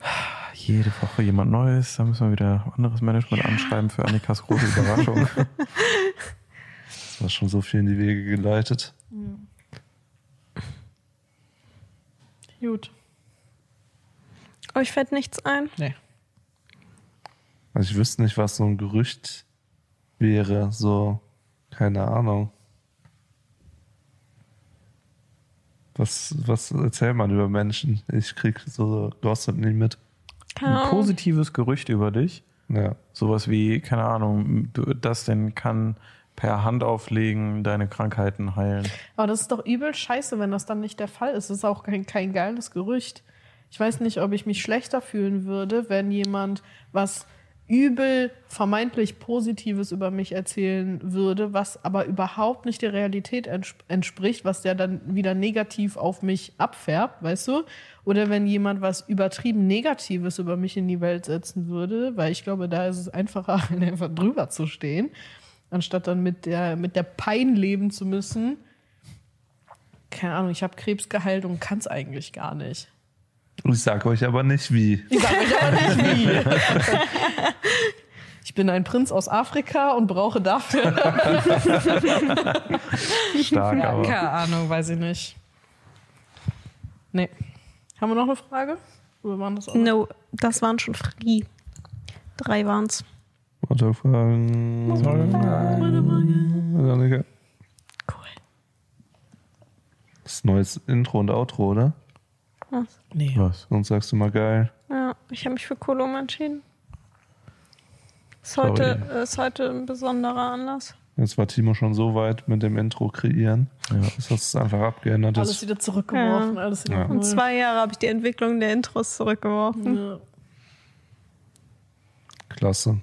Jede Woche jemand Neues. Da müssen wir wieder anderes Management anschreiben für Annikas große Überraschung. Das war schon so viel in die Wege geleitet. Gut. Euch fällt nichts ein? Nee. Also ich wüsste nicht, was so ein Gerücht wäre. So, keine Ahnung. Was, was erzählt man über Menschen? Ich krieg so Gossip nie mit. Ein positives Gerücht über dich. Ja. Sowas wie, keine Ahnung, du- das denn kann per Hand auflegen deine Krankheiten heilen. Aber das ist doch übel scheiße, wenn das dann nicht der Fall ist. Das ist auch kein, kein geiles Gerücht. Ich weiß nicht, ob ich mich schlechter fühlen würde, wenn jemand was übel vermeintlich Positives über mich erzählen würde, was aber überhaupt nicht der Realität entsp entspricht, was der dann wieder negativ auf mich abfärbt, weißt du? Oder wenn jemand was übertrieben Negatives über mich in die Welt setzen würde, weil ich glaube, da ist es einfacher, einfach drüber zu stehen, anstatt dann mit der, mit der Pein leben zu müssen. Keine Ahnung, ich habe Krebs geheilt und kann es eigentlich gar nicht. Ich sag euch aber nicht wie. Ich sage euch aber nicht wie. Ich bin ein Prinz aus Afrika und brauche dafür. Stark, aber. Keine Ahnung, weiß ich nicht. Nee. Haben wir noch eine Frage? Oder waren das auch? No, das waren schon free. Drei waren's. Weiterfragen. Annika. Cool. Das ist neues Intro und Outro, oder? Was? Nee. Was? Sonst sagst du mal geil. Ja, ich habe mich für Kolum entschieden. Ist Sorry. heute, ist heute ein besonderer Anlass. Jetzt war Timo schon so weit mit dem Intro kreieren, Ja. dass das einfach abgeändert Alles ist. wieder zurückgeworfen. Ja. Alles wieder Ja. Und zwei Jahre habe ich die Entwicklung der Intros zurückgeworfen. Ja. Klasse.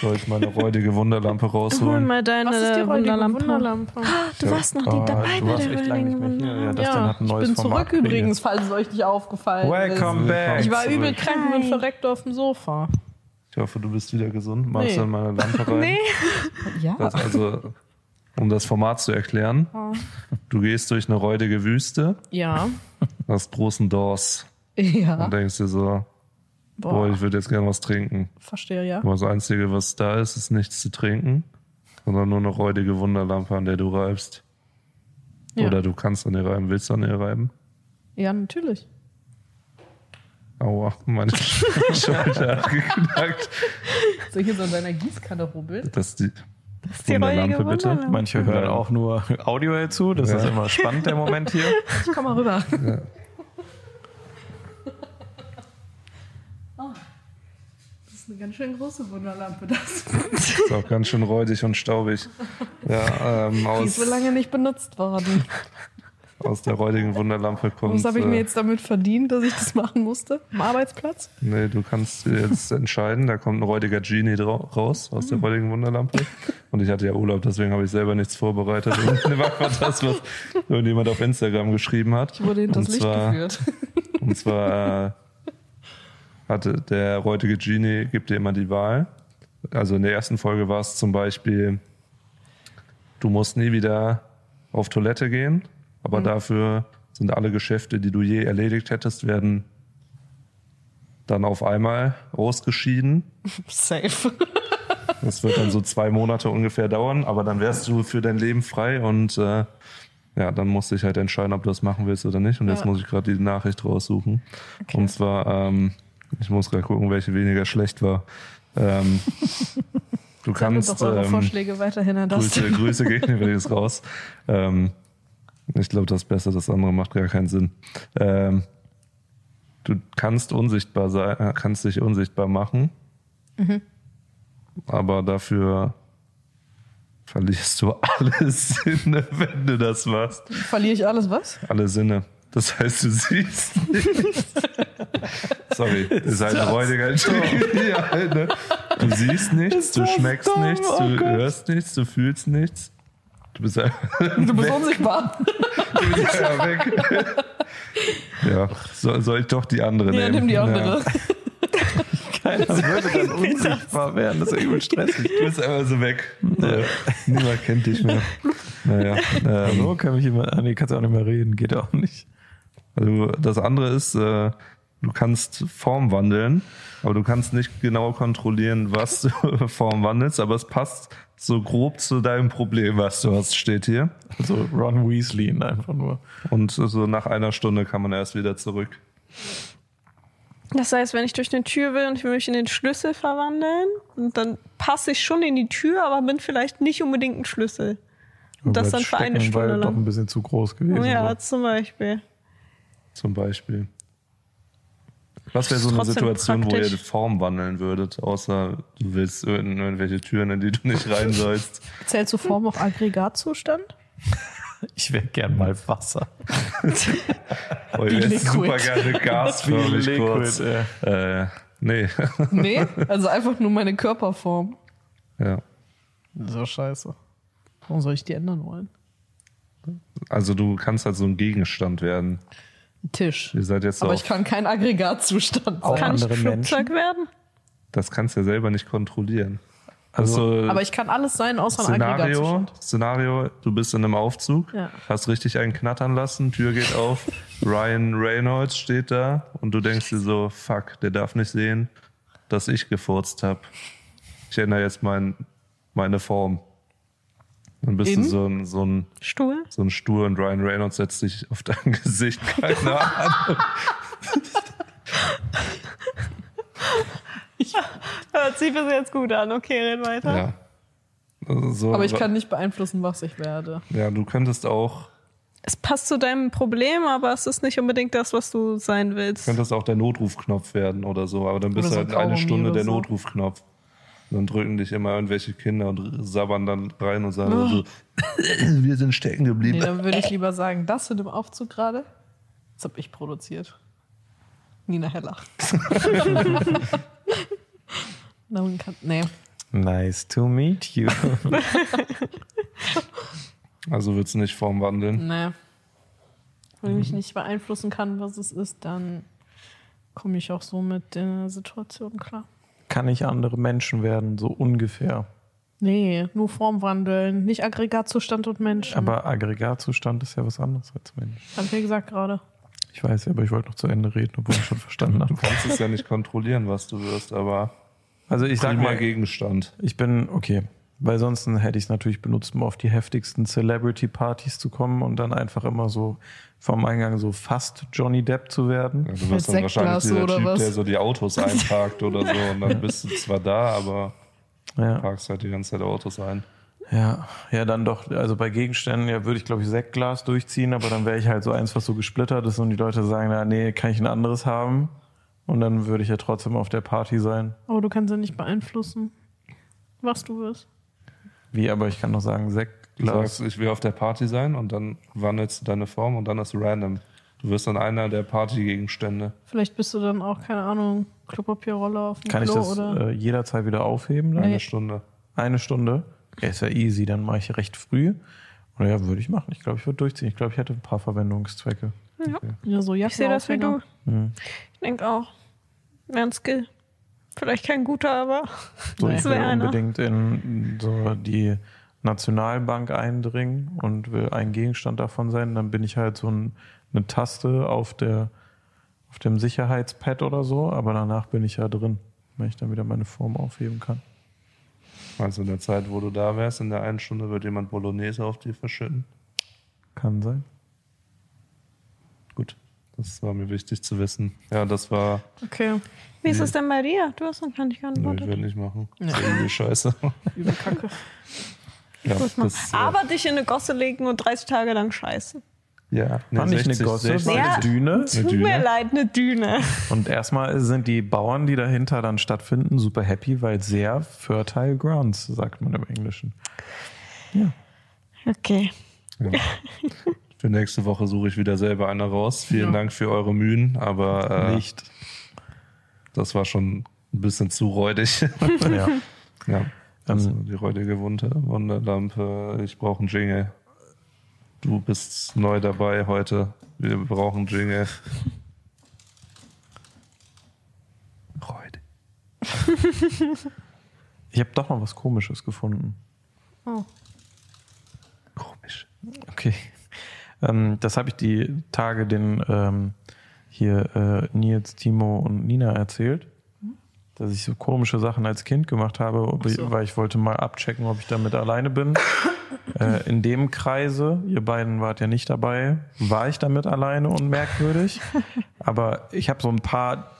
Soll ich meine räudige Wunderlampe Hol rausholen? mal deine Was ist die räudige Wunderlampe. Wunderlampe? Du warst noch nie Ah, dabei bei der nicht Wunderlampe. Ja, ich bin Format zurück übrigens, falls es euch nicht aufgefallen Welcome ist. back. Ich war Zurück. übel krank und verreckt auf dem Sofa. Ich hoffe, du bist wieder gesund. Machst Nee. du in meine Lampe rein? Nee. Ja. Das also, um das Format zu erklären, du gehst durch eine räudige Wüste, Ja. hast großen Doors Ja. und denkst dir so, boah, Boah, ich würde jetzt gerne was trinken. verstehe, ja. Aber das Einzige, was da ist, ist nichts zu trinken, sondern nur eine räudige Wunderlampe, an der du reibst. Ja. Oder du kannst an ihr reiben. Willst du an ihr reiben? Ja, natürlich. Aua, meine Schulter hat geknackt. Soll ich jetzt an deiner Gießkanne rubbeln? Das ist die, die räudige Wunderlampe, bitte. Wunderlampe. Manche hören Ja. auch nur Audio zu. Das ist immer spannend, der Moment hier. Ich komm mal rüber. Oh. Ist eine ganz schön große Wunderlampe, das. ist auch ganz schön räudig und staubig. Ja, ähm, Die ist aus, so lange nicht benutzt worden. aus der räudigen Wunderlampe kommt. Was habe ich mir äh, jetzt damit verdient, dass ich das machen musste? Am Arbeitsplatz? Nee, du kannst jetzt entscheiden, da kommt ein räudiger Genie raus aus der räudigen Wunderlampe. Und ich hatte ja Urlaub, deswegen habe ich selber nichts vorbereitet. Und war einfach das, was irgendjemand auf Instagram geschrieben hat. Ich wurde hinters Und Licht geführt. Und zwar äh, hatte der räudige Genie gibt dir immer die Wahl. Also in der ersten Folge war es zum Beispiel, du musst nie wieder auf Toilette gehen, aber dafür sind alle Geschäfte, die du je erledigt hättest, werden dann auf einmal ausgeschieden. Safe. Das wird dann so zwei Monate ungefähr dauern, aber dann wärst du für dein Leben frei und äh, ja, dann musste ich halt entscheiden, ob du das machen willst oder nicht. Und jetzt Ja. muss ich gerade die Nachricht raussuchen. Und zwar, ähm, ich muss gerade gucken, welche weniger schlecht war. Ähm, du kannst doch eure ähm, Vorschläge weiterhin an das. Grüße, Grüße gehen übrigens raus. Ähm, ich glaube, das ist besser, das andere macht gar keinen Sinn. Ähm, du kannst unsichtbar sein, äh, kannst dich unsichtbar machen, aber dafür verlierst du alle Sinne, wenn du das machst. Verliere ich alles was? Alle Sinne. Das heißt, du siehst nichts. Sorry, das ist halt ein räudiger ja, ne? Du siehst nichts, du schmeckst dumm, nichts, oh du Gott. hörst nichts, du fühlst nichts. Du bist einfach Du bist unsichtbar. du bist ja weg. Ja, soll, soll ich doch die andere Ja, nehmen? nimm die andere. Keiner würde dann unsichtbar werden. Das ist ja übel stressig. Du bist einfach so weg. Ja. Niemand kennt dich mehr. Naja, ähm, So kann mich immer. Ah, nee, kannst du auch nicht mehr reden. Geht auch nicht. Also das andere ist, äh, du kannst Form wandeln, aber du kannst nicht genau kontrollieren, was du Form wandelst, aber es passt so grob zu deinem Problem, was du hast, steht hier. Also Ron Weasley einfach nur. Und so nach einer Stunde kann man erst wieder zurück. Das heißt, wenn ich durch eine Tür will und ich will mich in den Schlüssel verwandeln, und dann passe ich schon in die Tür, aber bin vielleicht nicht unbedingt ein Schlüssel. Und das dann für eine Stunde ja doch ein lang. bisschen zu groß gewesen. Ja, so. zum Beispiel. Zum Beispiel. Was wäre so eine Situation, wo praktisch. ihr Form wandeln würdet, außer du willst irgendwelche Türen, in die du nicht rein sollst? Zählt zu Form auch Aggregatzustand? Ich wäre gern mal Wasser. Oh, Liquid. super gerne gasförmig Liquid, kurz. ja. Äh, nee. Nee, also einfach nur meine Körperform. ja. So scheiße. Warum soll ich die ändern wollen? Also du kannst halt so ein Gegenstand werden. Tisch. Ihr seid jetzt Aber ich kann kein Aggregatzustand sein. Kann ich ein andere Flugzeug werden? das kannst du ja selber nicht kontrollieren. Also, Also, Aber ich kann alles sein, außer ein Szenario, Aggregatzustand. Szenario, du bist in einem Aufzug, Ja. hast richtig einen knattern lassen, Tür geht auf, Ryan Reynolds steht da und du denkst dir so, fuck, der darf nicht sehen, dass ich gefurzt habe. Ich ändere jetzt mein, meine Form. Dann bist In? du so ein, so, ein, Stuhl? so ein Stuhl und Ryan Reynolds setzt sich auf dein Gesicht. Keine Ahnung. Hört sich bis jetzt gut an. Okay, red weiter. Ja. Also so, Aber ich kann nicht beeinflussen, was ich werde. Ja, du könntest auch, Es passt zu deinem Problem, aber es ist nicht unbedingt das, was du sein willst. könntest auch der Notrufknopf werden oder so, aber dann bist du so halt eine Stunde der so. Notrufknopf. Und dann drücken dich immer irgendwelche Kinder und sabbern dann rein und sagen Oh. so, wir sind stecken Nee, geblieben. dann würde ich lieber sagen, das in dem Aufzug gerade, das habe ich produziert. Nina Heller. Nee. nice to meet you. Also würdest du nicht Form wandeln. Nee. Wenn ich nicht beeinflussen kann, was es ist, dann komme ich auch so mit der Situation klar. Kann ich andere Menschen werden, so ungefähr. Nee, nur Formwandeln, nicht Aggregatzustand und Menschen. Aber Aggregatzustand ist ja was anderes als Mensch. Hab ich ja gesagt gerade. Ich weiß, aber ich wollte noch zu Ende reden, obwohl ich schon verstanden habe. Du kannst es ja nicht kontrollieren, was du wirst, aber Also ich sag mal, Gegenstand. ich bin, okay, Weil sonst hätte ich es natürlich benutzt, um auf die heftigsten Celebrity-Partys zu kommen und dann einfach immer so vom Eingang so fast Johnny Depp zu werden. Ja, du wirst dann wahrscheinlich dieser oder Typ, was? der so die Autos einparkt oder so. Und dann bist du zwar da, aber Ja. parkst halt die ganze Zeit Autos ein. Ja, ja, dann doch, also bei Gegenständen, ja, würde ich glaube ich Sektglas durchziehen, aber dann wäre ich halt so eins, was so gesplittert ist und die Leute sagen, na, nee, kann ich ein anderes haben? Und dann würde ich ja trotzdem auf der Party sein. Aber du kannst ja nicht beeinflussen, was du wirst. Wie, aber ich kann doch sagen, Du Sektglas. sagst, ich will auf der Party sein und dann wandelst du deine Form und dann ist random. Du wirst dann einer der Partygegenstände. Vielleicht bist du dann auch, keine Ahnung, Klopapierrolle auf dem Kann ich Klo das oder. äh, jederzeit wieder aufheben? Dann? Eine. Stunde. Eine Stunde? Ja, ist ja easy, dann mache ich recht früh. Oder ja, würde ich machen. Ich glaube, ich würde durchziehen. Ich glaube, ich hätte ein paar Verwendungszwecke. ja, so Ich sehe das wie du. Mhm. Ich denke auch. Wäre ein Skill. Vielleicht kein guter, aber So, Das ich will wäre einer. unbedingt in so die Nationalbank eindringen und will ein Gegenstand davon sein. Dann bin ich halt so ein, eine Taste auf der auf dem Sicherheitspad oder so, aber danach bin ich ja drin, wenn ich dann wieder meine Form aufheben kann. Also in der Zeit, wo du da wärst, in der einen Stunde wird jemand Bolognese auf dir verschütten. Kann sein. Gut. Das war mir wichtig zu wissen. Ja, das war. Okay, wie ist es denn bei dir? Du hast noch gar nicht Nö, ich geantwortet. will nicht machen. Das ist irgendwie scheiße. übel Kacke. Ja, Muss man- das, äh, aber dich in eine Gosse legen und 30 Tage lang scheißen. ja, nee, War nicht eine 60, Gosse, 60. war Ja. eine Düne. Tut Düne? mir leid, eine Düne. Und erstmal sind die Bauern, die dahinter dann stattfinden, super happy, weil sehr fertile grounds, sagt man im Englischen. Okay. Ja. Für nächste Woche suche ich wieder selber eine raus. Vielen Dank für eure Mühen, aber äh, Nicht. Das war schon ein bisschen zu räudig. Ja. ja. Also Ähm, die räudige Wunde, Wunderlampe. Ich brauche einen Jingle. Du bist neu dabei heute. Wir brauchen einen Jingle. Räudig. Ich habe doch noch was Komisches gefunden. Komisch. Okay. Ähm, das habe ich die Tage den ähm, hier äh, Nils, Timo und Nina erzählt, dass ich so komische Sachen als Kind gemacht habe, ich, weil ich wollte mal abchecken, ob ich damit alleine bin. äh, in dem Kreise, ihr beiden wart ja nicht dabei, war ich damit alleine und merkwürdig. Aber ich habe so ein paar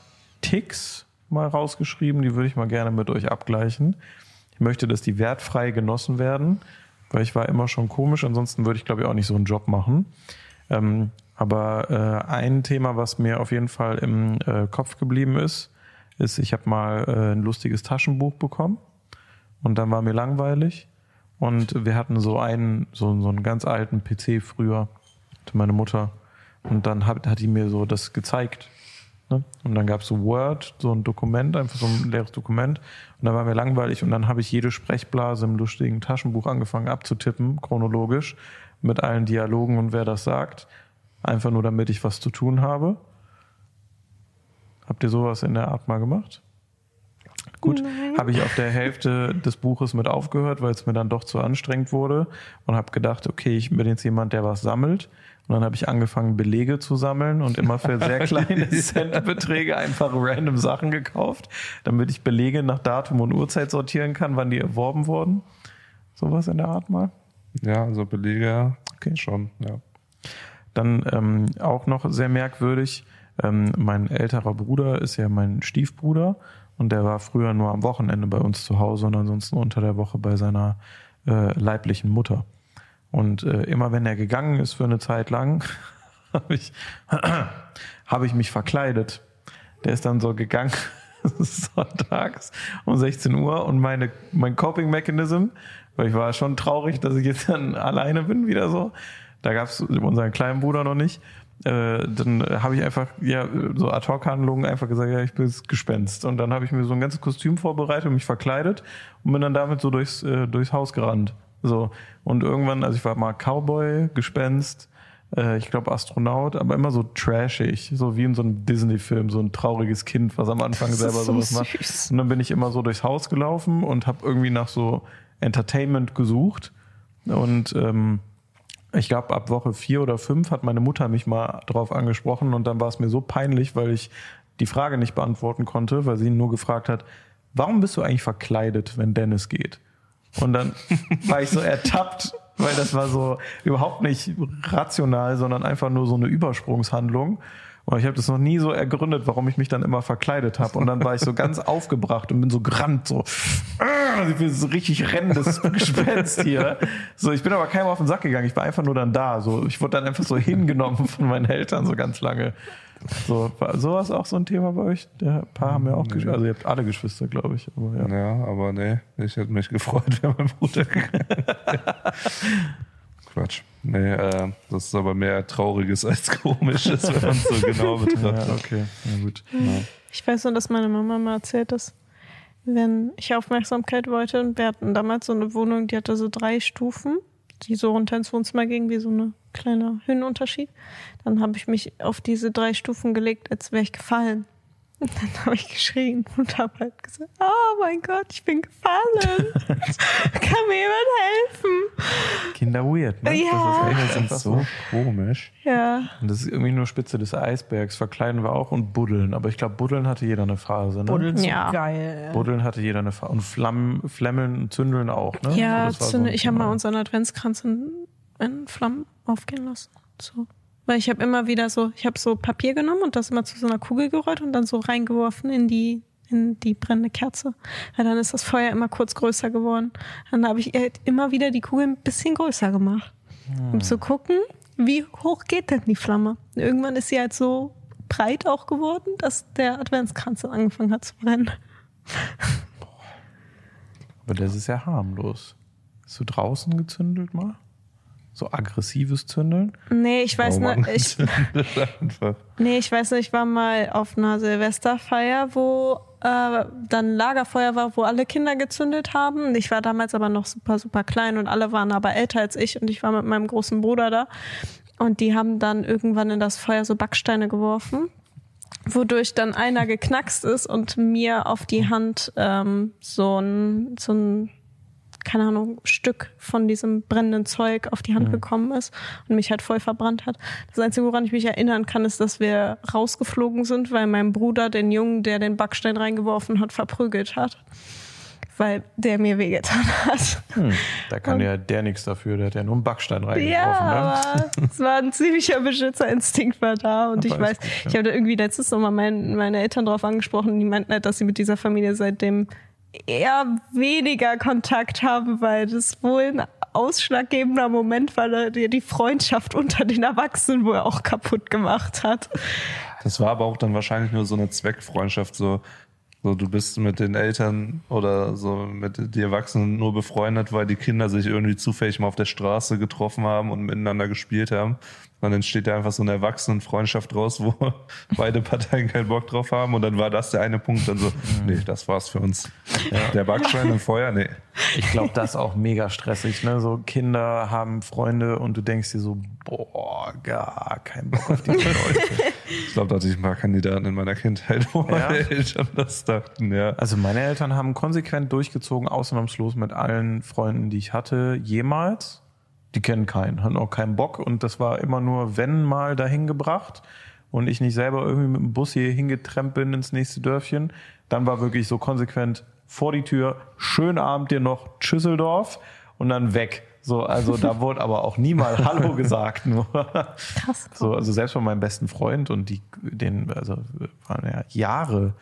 Ticks mal rausgeschrieben, die würde ich mal gerne mit euch abgleichen. Ich möchte, dass die wertfrei genossen werden, weil ich war immer schon komisch, ansonsten würde ich glaube ich auch nicht so einen Job machen. Ähm, aber äh, ein Thema, was mir auf jeden Fall im äh, Kopf geblieben ist, ist, ich habe mal äh, ein lustiges Taschenbuch bekommen und dann war mir langweilig und wir hatten so einen, so, so einen ganz alten PC früher, hatte meine Mutter und dann hat, hat die mir so das gezeigt. Ne? Und dann gab es so Word, so ein Dokument, einfach so ein leeres Dokument. Und dann war mir langweilig und dann habe ich jede Sprechblase im lustigen Taschenbuch angefangen abzutippen, chronologisch, mit allen Dialogen und wer das sagt. Einfach nur, damit ich was zu tun habe. Habt ihr sowas in der Art mal gemacht? Gut, habe ich auf der Hälfte des Buches mit aufgehört, weil es mir dann doch zu anstrengend wurde und habe gedacht, okay, ich bin jetzt jemand, der was sammelt. Und dann habe ich angefangen, Belege zu sammeln und immer für sehr kleine Centbeträge einfach random Sachen gekauft, damit ich Belege nach Datum und Uhrzeit sortieren kann, wann die erworben wurden. Sowas in der Art mal. Ja, also Belege Okay. schon, ja. Dann ähm, auch noch sehr merkwürdig, ähm, mein älterer Bruder ist ja mein Stiefbruder und der war früher nur am Wochenende bei uns zu Hause und ansonsten unter der Woche bei seiner äh, leiblichen Mutter. Und äh, immer wenn er gegangen ist für eine Zeit lang, habe ich, hab ich mich verkleidet. Der ist dann so gegangen sonntags um 16 Uhr und meine, mein Coping Mechanism, weil ich war schon traurig, dass ich jetzt dann alleine bin, wieder so. Da gab es unseren kleinen Bruder noch nicht. Äh, dann habe ich einfach, ja, so Ad-Hoc-Handlungen einfach gesagt, ja, ich bin jetzt Gespenst. Und dann habe ich mir so ein ganzes Kostüm vorbereitet und mich verkleidet und bin dann damit so durchs, äh, durchs Haus gerannt. So. Und irgendwann, also ich war mal Cowboy, Gespenst, äh, ich glaube Astronaut, aber immer so trashig, so wie in so einem Disney-Film, so ein trauriges Kind, was am Anfang Das selber so sowas macht. Und dann bin ich immer so durchs Haus gelaufen und habe irgendwie nach so Entertainment gesucht. Und ähm, ich glaube, ab Woche vier oder fünf hat meine Mutter mich mal drauf angesprochen und dann war es mir so peinlich, weil ich die Frage nicht beantworten konnte, weil sie ihn nur gefragt hat, warum bist du eigentlich verkleidet, wenn Dennis geht? Und dann war ich so ertappt, weil das war so überhaupt nicht rational, sondern einfach nur so eine Übersprungshandlung. Und ich habe das noch nie so ergründet, warum ich mich dann immer verkleidet habe. Und dann war ich so ganz aufgebracht und bin so gerannt, so, "Ah!" ich bin so richtig rennendes Gespenst hier. So, ich bin aber keinem auf den Sack gegangen. Ich war einfach nur dann da. So, ich wurde dann einfach so hingenommen von meinen Eltern so ganz lange. So, war sowas auch so ein Thema bei euch? Der Paar haben ja auch Geschwister. Also ihr habt alle Geschwister, glaube ich. Aber ja. Ja, aber nee, ich hätte mich gefreut, wäre mein Bruder gegangen. Quatsch. Nee, äh, das ist aber mehr Trauriges als Komisches, wenn man es so genau Ja, betrachtet. okay. Na gut. Ich weiß nur, dass meine Mama mal erzählt, dass wenn ich Aufmerksamkeit wollte und wir hatten damals so eine Wohnung, die hatte so drei Stufen, die so runter ins Wohnzimmer gingen, wie so ein kleiner Höhenunterschied. Dann habe ich mich auf diese drei Stufen gelegt, als wäre ich gefallen. Und dann habe ich geschrien und habe halt gesagt, oh mein Gott, ich bin gefallen. Kann mir jemand helfen? Kinder weird, ne? Ja. Das ist echt so so. komisch. Ja, Und das ist irgendwie nur Spitze des Eisbergs. Verkleiden wir auch und buddeln. Aber ich glaube, buddeln hatte jeder eine Phase, ne? Buddeln so Ja. geil. Buddeln hatte jeder eine Phase. Und Flammen, Flemmeln und Zündeln auch, ne? ja Das war so zünde, ein ich habe mal unseren Adventskranz in, in Flammen aufgehen lassen. So. Weil ich habe immer wieder so, ich habe so Papier genommen und das immer zu so einer Kugel gerollt und dann so reingeworfen in die in die brennende Kerze. Weil dann ist das Feuer immer kurz größer geworden. Dann habe ich halt immer wieder die Kugel ein bisschen größer gemacht, um zu gucken, wie hoch geht denn die Flamme. Irgendwann ist sie halt so breit auch geworden, dass der Adventskranz angefangen hat zu brennen. Aber das ist ja harmlos. Hast du draußen gezündelt mal? So aggressives Zündeln? Nee, ich weiß nicht, ich. Nee, ich weiß nicht, ich war mal auf einer Silvesterfeier, wo äh, dann Lagerfeuer war, wo alle Kinder gezündet haben. Ich war damals aber noch super, super klein und alle waren aber älter als ich und ich war mit meinem großen Bruder da. Und die haben dann irgendwann in das Feuer so Backsteine geworfen, wodurch dann einer geknackst ist und mir auf die Hand ähm, so ein, so ein keine Ahnung, Stück von diesem brennenden Zeug auf die Hand gekommen ist und mich halt voll verbrannt hat. Das Einzige, woran ich mich erinnern kann, ist, dass wir rausgeflogen sind, weil mein Bruder den Jungen, der den Backstein reingeworfen hat, verprügelt hat. Weil der mir wehgetan hat. Hm, da kann ja der nichts dafür, der hat ja nur einen Backstein reingeworfen. Ja, ne? aber es war ein ziemlicher Beschützerinstinkt war da und Aber ich weiß, gut, ja. ich habe da irgendwie letztes Mal mein, meine Eltern drauf angesprochen und die meinten halt, dass sie mit dieser Familie seitdem eher weniger Kontakt haben, weil das wohl ein ausschlaggebender Moment war, der die die Freundschaft unter den Erwachsenen wohl auch kaputt gemacht hat. Das war aber auch dann wahrscheinlich nur so eine Zweckfreundschaft, so, so du bist mit den Eltern oder so mit den Erwachsenen nur befreundet, weil die Kinder sich irgendwie zufällig mal auf der Straße getroffen haben und miteinander gespielt haben. Dann entsteht da einfach so eine Erwachsenenfreundschaft raus, wo beide Parteien keinen Bock drauf haben. Und dann war das der eine Punkt, dann so, nee, das war's für uns. Der Backstein im Feuer, nee. Ich glaube, das ist auch mega stressig. Ne? So Kinder haben Freunde und du denkst dir so, boah, gar kein Bock auf diese Leute. Ich glaube, da hatte ich ein paar Kandidaten in meiner Kindheit, wo Ja? meine Eltern das dachten, ja. Also meine Eltern haben konsequent durchgezogen, ausnahmslos mit allen Freunden, die ich hatte, jemals. Die kennen keinen, hatten auch keinen Bock und das war immer nur, wenn mal dahin gebracht und ich nicht selber irgendwie mit dem Bus hier hingetrennt bin ins nächste Dörfchen, dann war wirklich so konsequent vor die Tür, schönen Abend dir noch, Schüsseldorf und dann weg. So, also da wurde aber auch nie mal Hallo gesagt. Nur. Krass. So, also selbst von meinem besten Freund und die, den, also wir waren ja Jahre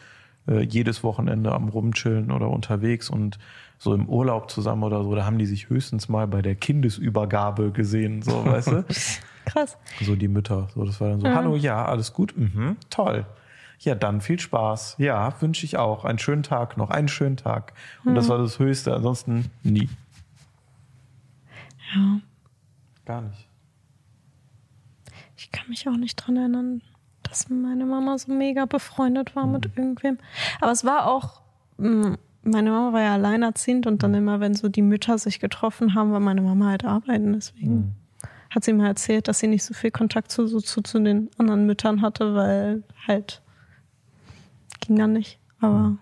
äh, jedes Wochenende am Rumchillen oder unterwegs und so im Urlaub zusammen oder so, da haben die sich höchstens mal bei der Kindesübergabe gesehen, so, weißt du? Krass. So die Mütter. So, das war dann so, hallo, ja, alles gut, mhm, toll. Ja, dann viel Spaß. Ja, wünsche ich auch. Einen schönen Tag noch, einen schönen Tag. Und das war das Höchste, ansonsten nie. Ja. Gar nicht. Ich kann mich auch nicht dran erinnern, dass meine Mama so mega befreundet war mit irgendwem. Aber es war auch, mh, meine Mama war ja alleinerziehend und dann immer, wenn so die Mütter sich getroffen haben, war meine Mama halt arbeiten. Deswegen hat sie mir erzählt, dass sie nicht so viel Kontakt zu, so, zu, zu den anderen Müttern hatte, weil halt ging dann nicht. Aber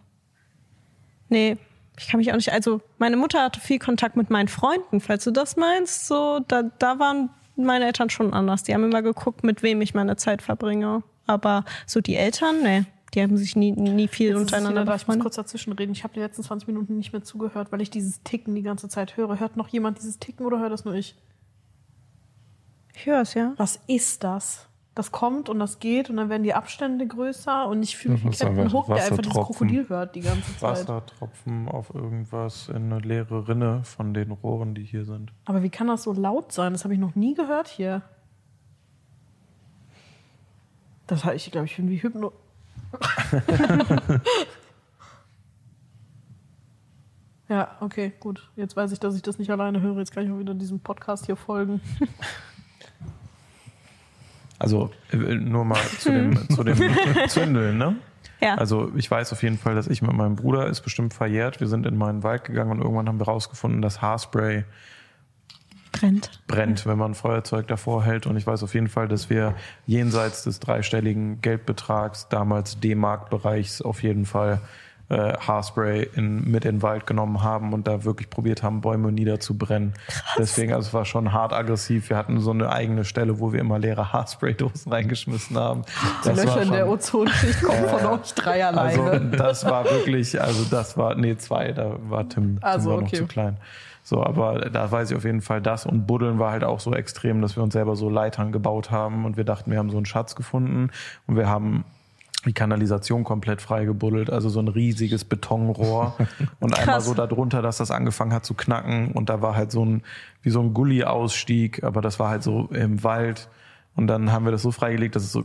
nee, ich kann mich auch nicht. Also meine Mutter hatte viel Kontakt mit meinen Freunden, falls du das meinst. So, da, da waren meine Eltern schon anders. Die haben immer geguckt, mit wem ich meine Zeit verbringe. Aber so die Eltern, nee, Die haben sich nie, nie viel Jetzt untereinander wieder. Ich muss kurz dazwischen reden. Ich habe die letzten 20 Minuten nicht mehr zugehört, weil ich dieses Ticken die ganze Zeit höre. Hört noch jemand dieses Ticken oder hört das nur ich? Ich höre es, ja. Was ist das? Das kommt und das geht und dann werden die Abstände größer und ich fühle mich wie Captain Hook, der einfach dieses. Krokodil hört die ganze Zeit. Wassertropfen auf irgendwas in eine leere Rinne von den Rohren, die hier sind. Aber wie kann das so laut sein? Das habe ich noch nie gehört hier. Das heißt, ich glaube, ich bin wie Hypno. ja, okay, gut. Jetzt weiß ich, dass ich das nicht alleine höre. Jetzt kann ich auch wieder diesem Podcast hier folgen. Also äh, nur mal zu dem, zu dem Zündeln, ne? Ja. Also ich weiß auf jeden Fall, dass ich mit meinem Bruder ist bestimmt verjährt. Wir sind in meinen Wald gegangen und irgendwann haben wir rausgefunden, dass Haarspray Brennt. brennt, wenn man ein Feuerzeug davor hält. Und ich weiß auf jeden Fall, dass wir jenseits des dreistelligen Geldbetrags, damals D-Mark-Bereichs, auf jeden Fall äh, Haarspray in, mit in den Wald genommen haben und da wirklich probiert haben, Bäume niederzubrennen. Deswegen, also es war schon hart aggressiv. Wir hatten so eine eigene Stelle, wo wir immer leere Haarspray-Dosen reingeschmissen haben. Die Das war Löcher in der schon- Ozonschicht kommen von euch drei alleine. also das war wirklich, also das war, nee, zwei, da war Tim, Tim Also, war noch okay. zu klein. So, aber da weiß ich auf jeden Fall das. Und Buddeln war halt auch so extrem, dass wir uns selber so Leitern gebaut haben und wir dachten, wir haben so einen Schatz gefunden und wir haben die Kanalisation komplett frei gebuddelt, also so ein riesiges Betonrohr und einmal so darunter, dass das angefangen hat zu knacken und da war halt so ein, wie so ein Gully-Ausstieg, aber das war halt so im Wald und dann haben wir das so freigelegt, dass es so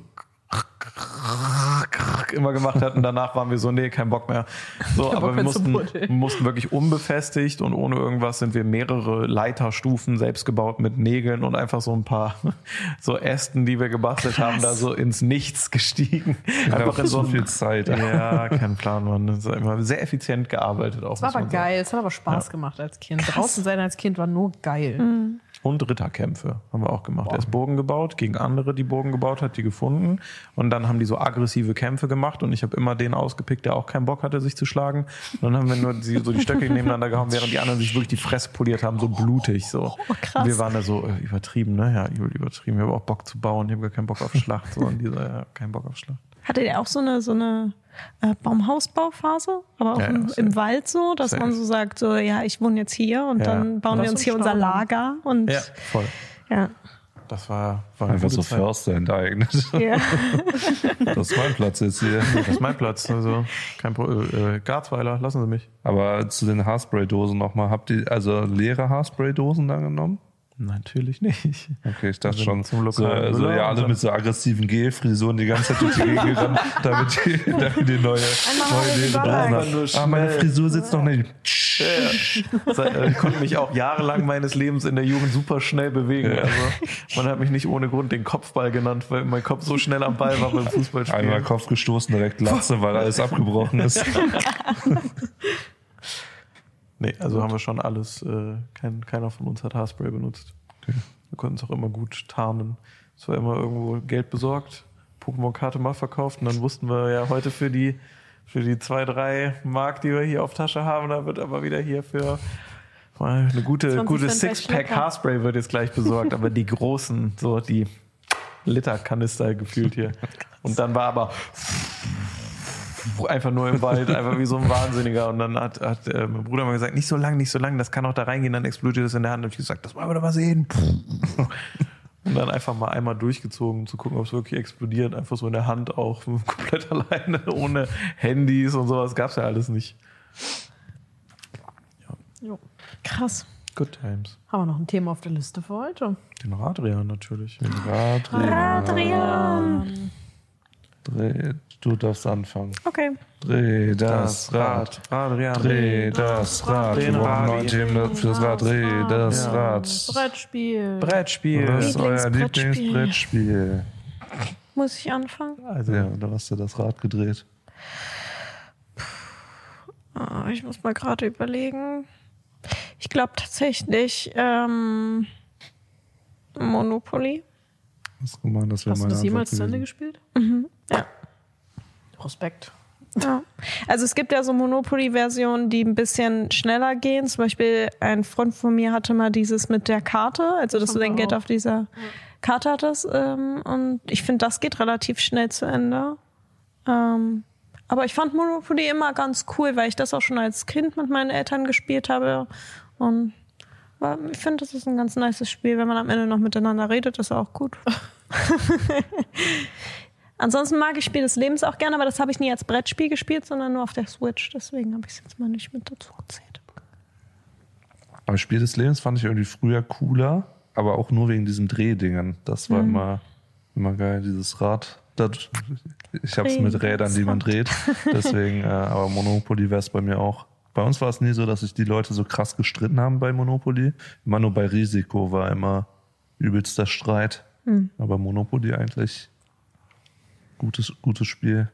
immer gemacht hat und danach waren wir so, nee, kein Bock mehr. So, aber wir mussten, mussten wirklich unbefestigt und ohne irgendwas sind wir mehrere Leiterstufen selbst gebaut mit Nägeln und einfach so ein paar so Ästen, die wir gebastelt haben, da so ins Nichts gestiegen. Einfach in so viel Zeit. ja, kein Plan, man. Das ist immer sehr effizient gearbeitet auch. Es war aber geil. Es hat aber Spaß gemacht als Kind. Draußen sein als Kind war nur geil. Und Ritterkämpfe haben wir auch gemacht. Er ist Burgen gebaut, gegen andere, die Burgen gebaut hat, die gefunden. Und dann haben die so aggressive Kämpfe gemacht und ich habe immer den ausgepickt, der auch keinen Bock hatte, sich zu schlagen. Und dann haben wir nur die, so die Stöcke nebeneinander gehauen, während die anderen sich wirklich die Fresse poliert haben, so blutig. So. krass. Und wir waren da so äh, übertrieben, ne? Ja, übel übertrieben. Ich habe auch Bock zu bauen, ich habe gar keinen Bock auf Schlacht. So. Und dieser, ja, keinen Bock auf Schlacht. Hattet ihr auch so eine, so eine äh, Baumhausbauphase? Aber auch Ja, im, im Wald so, dass man so sagt, so, ja, ich wohne jetzt hier und Ja. dann bauen wir uns hier unser. Lager. Und Ja, voll. ja. Das war, war Einfach so Zeit. Förster enteignet. ja. Das ist mein Platz jetzt hier. Das ist mein Platz. Also kein Pro äh, Garzweiler, lassen Sie mich. Aber zu den Haarspray-Dosen nochmal. Habt ihr also leere Haarspray-Dosen dann genommen? Natürlich nicht. Okay, ich dachte Also schon, zum so, lokalen so, Müller ja, alle dann- mit so aggressiven Gelfrisuren die ganze Zeit durch die Gegend gerannt, damit die, damit die neue, neue Einfach nur haben. Ah, meine. Frisur sitzt noch nicht. Äh, Ich konnte mich auch jahrelang meines Lebens in der Jugend super schnell bewegen. Ja. Also man hat mich nicht ohne Grund den Kopfball genannt, weil mein Kopf so schnell am Ball war beim Einmal Fußballspielen. Kopf gestoßen, direkt Latze, weil alles abgebrochen ist. Nee, also haben wir schon alles, äh, kein, keiner von uns hat Haarspray benutzt. Wir konnten es auch immer gut tarnen. Es war immer irgendwo Geld besorgt, Pokémon-Karte mal verkauft und dann wussten wir ja heute für die, für die zwei, drei Mark, die wir hier auf Tasche haben, da wird aber wieder hier für eine gute, 20 gute Sixpack. Haarspray wird jetzt gleich besorgt, aber die großen, so die Literkanister gefühlt hier. Und dann war aber einfach nur im Wald, einfach wie so ein Wahnsinniger. Und dann hat, hat äh, mein Bruder mal gesagt, nicht so lang, nicht so lang, das kann auch da reingehen, dann explodiert es in der Hand. Und ich gesagt, das wollen wir doch mal sehen. Und dann einfach mal einmal durchgezogen, um zu gucken, ob es wirklich explodiert. Einfach so in der Hand auch, komplett alleine, ohne Handys und sowas. Gab es ja alles nicht. Jo. Krass. Good times. Haben wir noch ein Thema auf der Liste für heute? Den Radrian natürlich. Adrian, dreh, du darfst anfangen. Okay. Dreh das Rad. Adrian. Dreh das Rad. Wir brauchen neue Themen für das Rad. Dreh das Ja. Rad. Brettspiel. Brettspiel. Was ist euer Lieblingsbrettspiel. Muss ich anfangen? Also, Ja, da hast du das Rad gedreht. Ah, ich muss mal gerade überlegen. Ich glaube tatsächlich ähm, Monopoly. Das ist gemein, das wäre Hast du das jemals zu Ende gespielt? Ja. Respekt. Ja. Also es gibt ja so Monopoly-Versionen, die ein bisschen schneller gehen. Zum Beispiel ein Freund von mir hatte mal dieses mit der Karte, also dass du dein Geld auf dieser Karte hattest. Ähm, und ich finde, das geht relativ schnell zu Ende. Ähm, Aber ich fand Monopoly immer ganz cool, weil ich das auch schon als Kind mit meinen Eltern gespielt habe. Und war, ich finde, das ist ein ganz nices Spiel. Wenn man am Ende noch miteinander redet, ist auch gut. Ansonsten mag ich Spiel des Lebens auch gerne, aber das habe ich nie als Brettspiel gespielt, sondern nur auf der Switch. Deswegen habe ich es jetzt mal nicht mit dazu gezählt. Aber Spiel des Lebens fand ich irgendwie früher cooler, aber auch nur wegen diesem Drehdingen. Das war immer, immer geil, dieses Rad. Das, ich habe es mit Rädern, die man dreht. Deswegen, äh, aber Monopoly wäre es bei mir auch. Bei uns war es nie so, dass sich die Leute so krass gestritten haben bei Monopoly. Immer nur bei Risiko war immer übelster Streit. Aber Monopoly eigentlich gutes, gutes Spiel.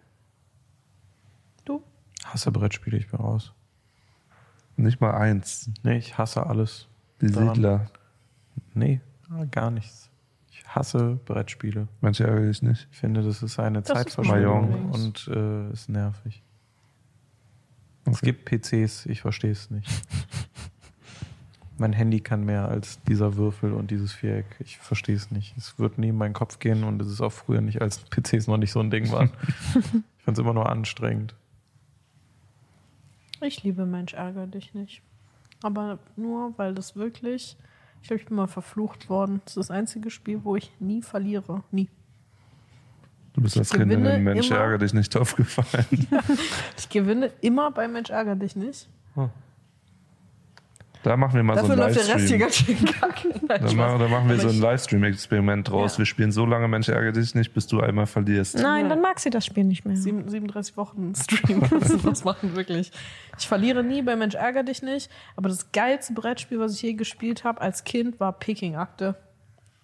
Du? Hasse Brettspiele, ich bin raus. Nicht mal eins. Nee, ich hasse alles. Die Daran- Siedler. Nee, gar nichts. Ich hasse Brettspiele. Manche ärgere ich nicht. Ich finde, das ist eine Das Zeitverschwendung und äh, ist nervig. Es Okay. gibt PCs, ich verstehe es nicht. mein Handy kann mehr als dieser Würfel und dieses Viereck. Ich verstehe es nicht. Es wird nie in meinen Kopf gehen und es ist auch früher nicht, als PCs noch nicht so ein Ding waren. ich fand es immer nur anstrengend. Ich liebe Mensch, ärger dich nicht. Aber nur, weil das wirklich. Ich glaube, ich bin mal verflucht worden. Das ist das einzige Spiel, wo ich nie verliere. Nie. Du bist als Kind in Mensch ärgere dich nicht aufgefallen. Ich gewinne immer bei Mensch, ärger dich nicht. Da machen wir mal Dafür so einen läuft der Rest hier Livestream. ganz schön kacke. Nein, Da machen, da machen wir Aber so ein Livestream-Experiment draus. Ja. Wir spielen so lange Mensch ärgere dich nicht, bis du einmal verlierst. Nein, Ja. dann mag sie das Spiel nicht mehr. Sieben- 37 Wochen Stream müssen das machen, wirklich. Ich verliere nie bei Mensch ärger dich nicht, aber das geilste Brettspiel, was ich je gespielt habe als Kind, war Peking Akte.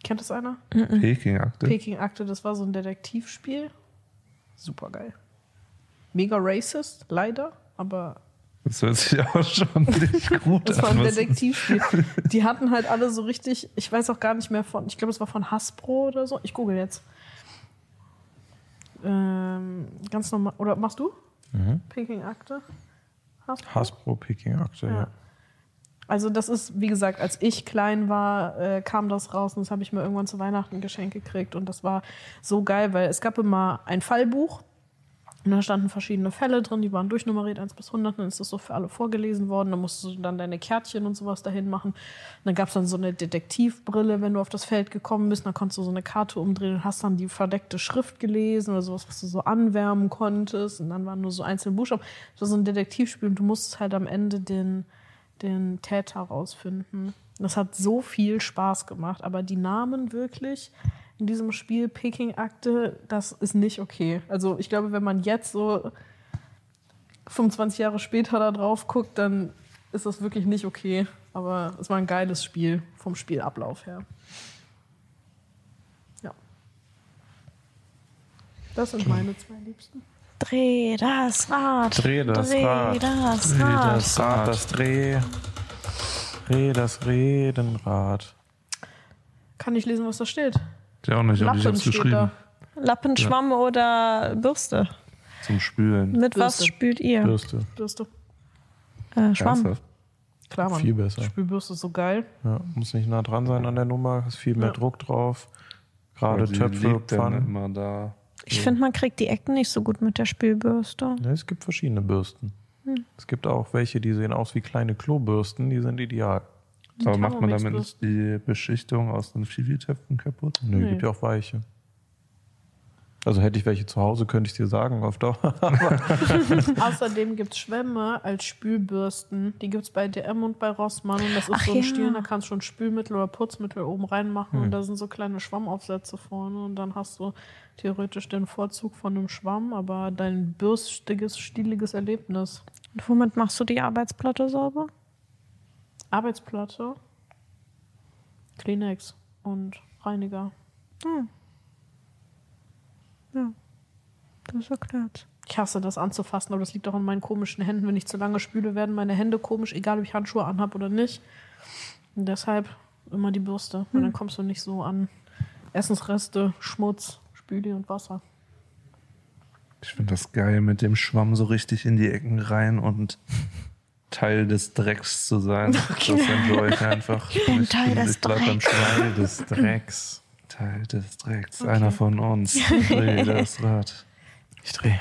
Kennt das einer? Peking-Akte. Peking Akte, das war so ein Detektivspiel. Super geil. Mega racist, leider, aber Das hört sich auch schon nicht gut das war ein an. Was- Detektivspiel. Die hatten halt alle so richtig, ich weiß auch gar nicht mehr von, ich glaube, es war von Hasbro oder so. Ich google jetzt. Ähm, ganz normal, oder machst du? Peking Akte? Hasbro? Hasbro Peking Akte, ja. Ja. Also das ist, wie gesagt, als ich klein war, äh, kam das raus und das habe ich mir irgendwann zu Weihnachten geschenkt gekriegt und das war so geil, weil es gab immer ein Fallbuch und da standen verschiedene Fälle drin, die waren durchnummeriert 1 bis 100, dann ist das so für alle vorgelesen worden, dann musstest du dann deine Kärtchen und sowas dahin machen. Und dann gab es dann so eine Detektivbrille, wenn du auf das Feld gekommen bist, dann konntest du so eine Karte umdrehen und hast dann die verdeckte Schrift gelesen oder sowas, was du so anwärmen konntest und dann waren nur so einzelne Buchstaben. Das war so ein Detektivspiel und du musstest halt am Ende den den Täter rausfinden. Das hat so viel Spaß gemacht, aber die Namen wirklich in diesem Spiel Peking Akte, das ist nicht okay. Also ich glaube, wenn man jetzt so 25 Jahre später da drauf guckt, dann ist das wirklich nicht okay. Aber es war ein geiles Spiel vom Spielablauf her. Ja. Das sind meine zwei Liebsten. Dreh das Rad. Dreh das Dreh Rad. das Dreh Rad. das Rad, das Dreh. Dreh das Redenrad. Kann ich lesen, was da steht? Ja, auch nicht, aber ich Lappen hab's geschrieben. da. Lappen, Schwamm oder Bürste? Zum Spülen. Mit was Bürste. spült ihr? Bürste. Bürste. Äh, Schwamm. Ernsthaft? Klar, Mann. Viel besser. Spülbürste ist so geil. Ja, muss nicht nah dran sein an der Nummer, ist viel mehr Ja. Druck drauf. Gerade Töpfe, Pfannen. immer da. Ich finde, man kriegt die Ecken nicht so gut mit der Spülbürste. Ja, es gibt verschiedene Bürsten. Es gibt auch welche, die sehen aus wie kleine Klobürsten, die sind ideal. Aber macht man damit nicht die Beschichtung aus den Chibi-Töpfen kaputt? Nö, Nee. gibt ja auch weiche. Also hätte ich welche zu Hause, könnte ich dir sagen, auf Dauer. Außerdem gibt es Schwämme als Spülbürsten. Die gibt es bei DM und bei Rossmann. Und das ist Ach so ein ja. Stiel, da kannst du schon Spülmittel oder Putzmittel oben reinmachen. Und da sind so kleine Schwammaufsätze vorne. Und dann hast du theoretisch den Vorzug von einem Schwamm, aber dein bürstiges, stieliges Erlebnis. Und womit machst du die Arbeitsplatte sauber? Arbeitsplatte, Kleenex und Reiniger. Das erklärt. Ich hasse das anzufassen, aber das liegt auch an meinen komischen Händen. Wenn ich zu lange spüle, werden meine Hände komisch, egal ob ich Handschuhe anhab oder nicht. Und deshalb immer die Bürste, weil dann kommst du nicht so an Essensreste, Schmutz, Spüli und Wasser. Ich finde das geil, mit dem Schwamm so richtig in die Ecken rein und Teil des Drecks zu sein. Das enjoy ich einfach. Ich bin Teil des ich bleib Drecks. Schwein. des Drecks. Teil des Drecks. Einer von uns. Dreh das Rad. Ich drehe.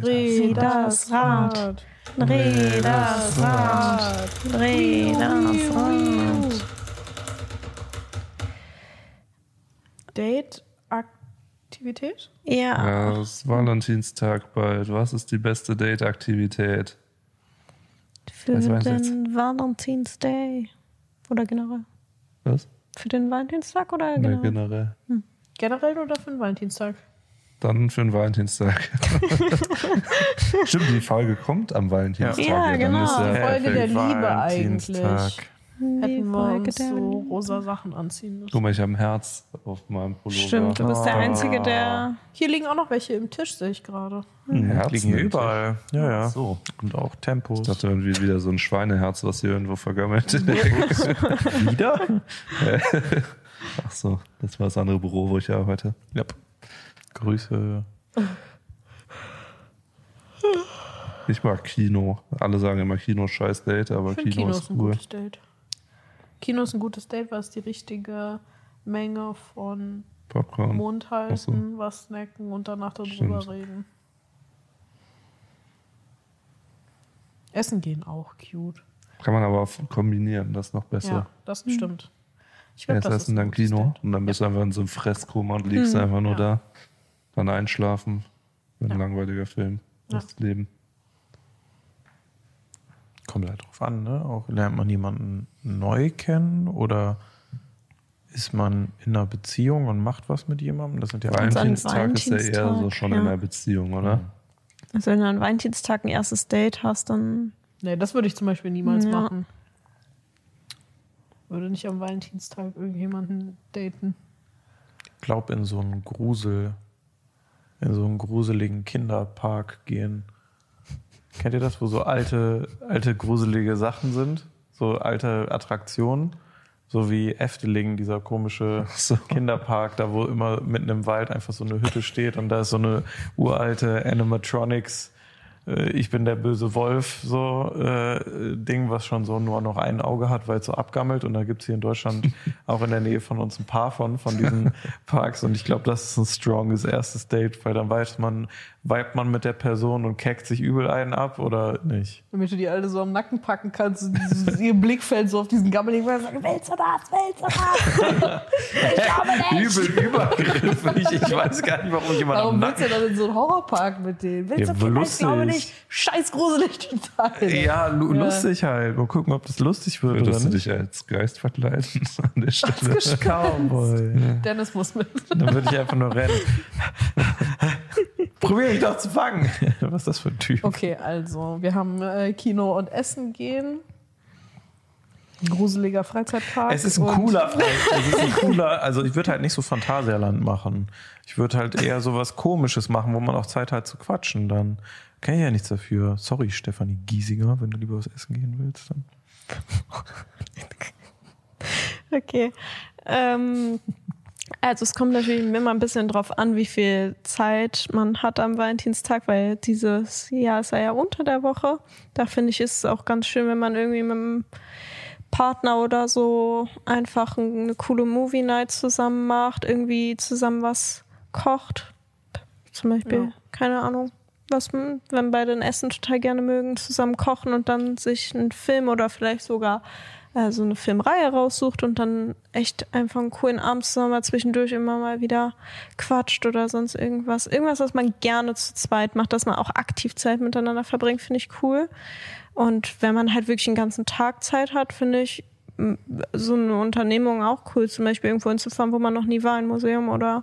Dreh das Rad. Dreh das Rad. Dreh das Rad. Date-Aktivität? Ja. Ja, es ist Valentinstag bald. Was ist die beste Date-Aktivität? Für Was jetzt? den Valentinsday. Oder generell. Was? Für den Valentinstag oder Nee, generell? generell. Generell oder für den Valentinstag? Dann für den Valentinstag. Stimmt, die Folge kommt am Valentinstag. Ja, dann genau. ja Folge der Liebe Valentinstag. eigentlich. Hätten wir uns so rosa Sachen anziehen müssen. Guck mal, ich habe ein Herz auf meinem Pullover. Stimmt, du bist der Einzige, der. Hier liegen auch noch welche im Tisch, sehe ich gerade. Ein Herz Liegen überall. Ja, ja. So. Und auch Tempos. Ich dachte irgendwie wieder so ein Schweineherz, was hier irgendwo vergammelt. wieder? Ach so, das war das andere Büro, wo ich arbeite. Ja. Grüße. Ich mag Kino. Alle sagen immer Kino scheiß Date, aber Kino, Kino ist ist ein cool. gutes Date. Kino ist ein gutes Date, weil es die richtige Menge von Popcorn. Mund halten, so. was snacken und danach darüber Stimmt. reden. Essen gehen auch cute. Kann man aber auch kombinieren, das ist noch besser. Ja, das stimmt. Ich glaub, Erst das essen, dann Kino Date. und dann bist du einfach in so einem Fresskoma und liegst einfach nur Ja. da. Dann einschlafen. Ein Ja. langweiliger Film. Ja. Das Leben. Kommt halt drauf an, ne? Auch lernt man jemanden neu kennen oder ist man in einer Beziehung und macht was mit jemandem? Das sind ja Valentin- Valentinstag ist ja eher so schon ja. in einer Beziehung, oder? Also, wenn du an Valentinstag ein erstes Date hast, dann. Nee, das würde ich zum Beispiel niemals Ja. machen. Würde nicht am Valentinstag irgendjemanden daten. Ich glaube, in so einen Grusel, in so einen gruseligen Kinderpark gehen. Kennt ihr das, wo so alte, alte gruselige Sachen sind? So alte Attraktionen? So wie Efteling, dieser komische so. Kinderpark, da wo immer mitten im Wald einfach so eine Hütte steht und da ist so eine uralte Animatronics, äh, ich bin der böse Wolf, so äh, Ding, was schon so nur noch ein Auge hat, weil es so abgammelt. Und da gibt's hier in Deutschland auch in der Nähe von uns ein paar von, von diesen Parks. Und ich glaube, das ist ein stronges erstes Date, weil dann weiß man, vibet man mit der Person und keckt sich übel einen ab oder nicht. Damit du die alle so am Nacken packen kannst und dieses- ihr Blick fällt so auf diesen gammeligen sagen, willst du das, willst du das? ich glaube nicht. Übel übergriffig. Ich weiß gar nicht, warum jemand Warum am willst du dann in so einen Horrorpark mit denen? Willst Ja, du Kinder? Ich glaube nicht. Scheiß gruselig total. Ja, lu Ja. lustig halt. Mal gucken, ob das lustig wird Würdest du oder nicht. dich als Geist verkleiden an der Stelle? Cowboy. Dennis muss mit. Dann würde ich einfach nur rennen. Probier mich doch zu fangen. Was ist das für ein Typ? Okay, also, wir haben äh, Kino und Essen gehen. Ein gruseliger Freizeitpark. Es ist ein cooler Fall. Es ist ein cooler, also ich würde halt nicht so Phantasialand machen. Ich würde halt eher so was Komisches machen, wo man auch Zeit hat zu quatschen. Dann kann ich ja nichts dafür. Sorry, Stefanie Giesinger, wenn du lieber was essen gehen willst. Dann. Okay. Ähm, also es kommt natürlich immer ein bisschen drauf an, wie viel Zeit man hat am Valentinstag, weil dieses Jahr ist ja unter der Woche. Da finde ich, ist es auch ganz schön, wenn man irgendwie mit einem Partner oder so einfach eine coole Movie Night zusammen macht, irgendwie zusammen was kocht. Zum Beispiel, Ja. keine Ahnung. Was, man- wenn beide ein Essen total gerne mögen, zusammen kochen und dann sich einen Film oder vielleicht sogar äh, so eine Filmreihe raussucht und dann echt einfach einen coolen Abend zusammen mal zwischendurch immer mal wieder quatscht oder sonst irgendwas. Irgendwas, was man gerne zu zweit macht, dass man auch aktiv Zeit miteinander verbringt, finde ich cool. Und wenn man halt wirklich einen ganzen Tag Zeit hat, finde ich so eine Unternehmung auch cool. Zum Beispiel irgendwo hinzufahren, wo man noch nie war, ein Museum oder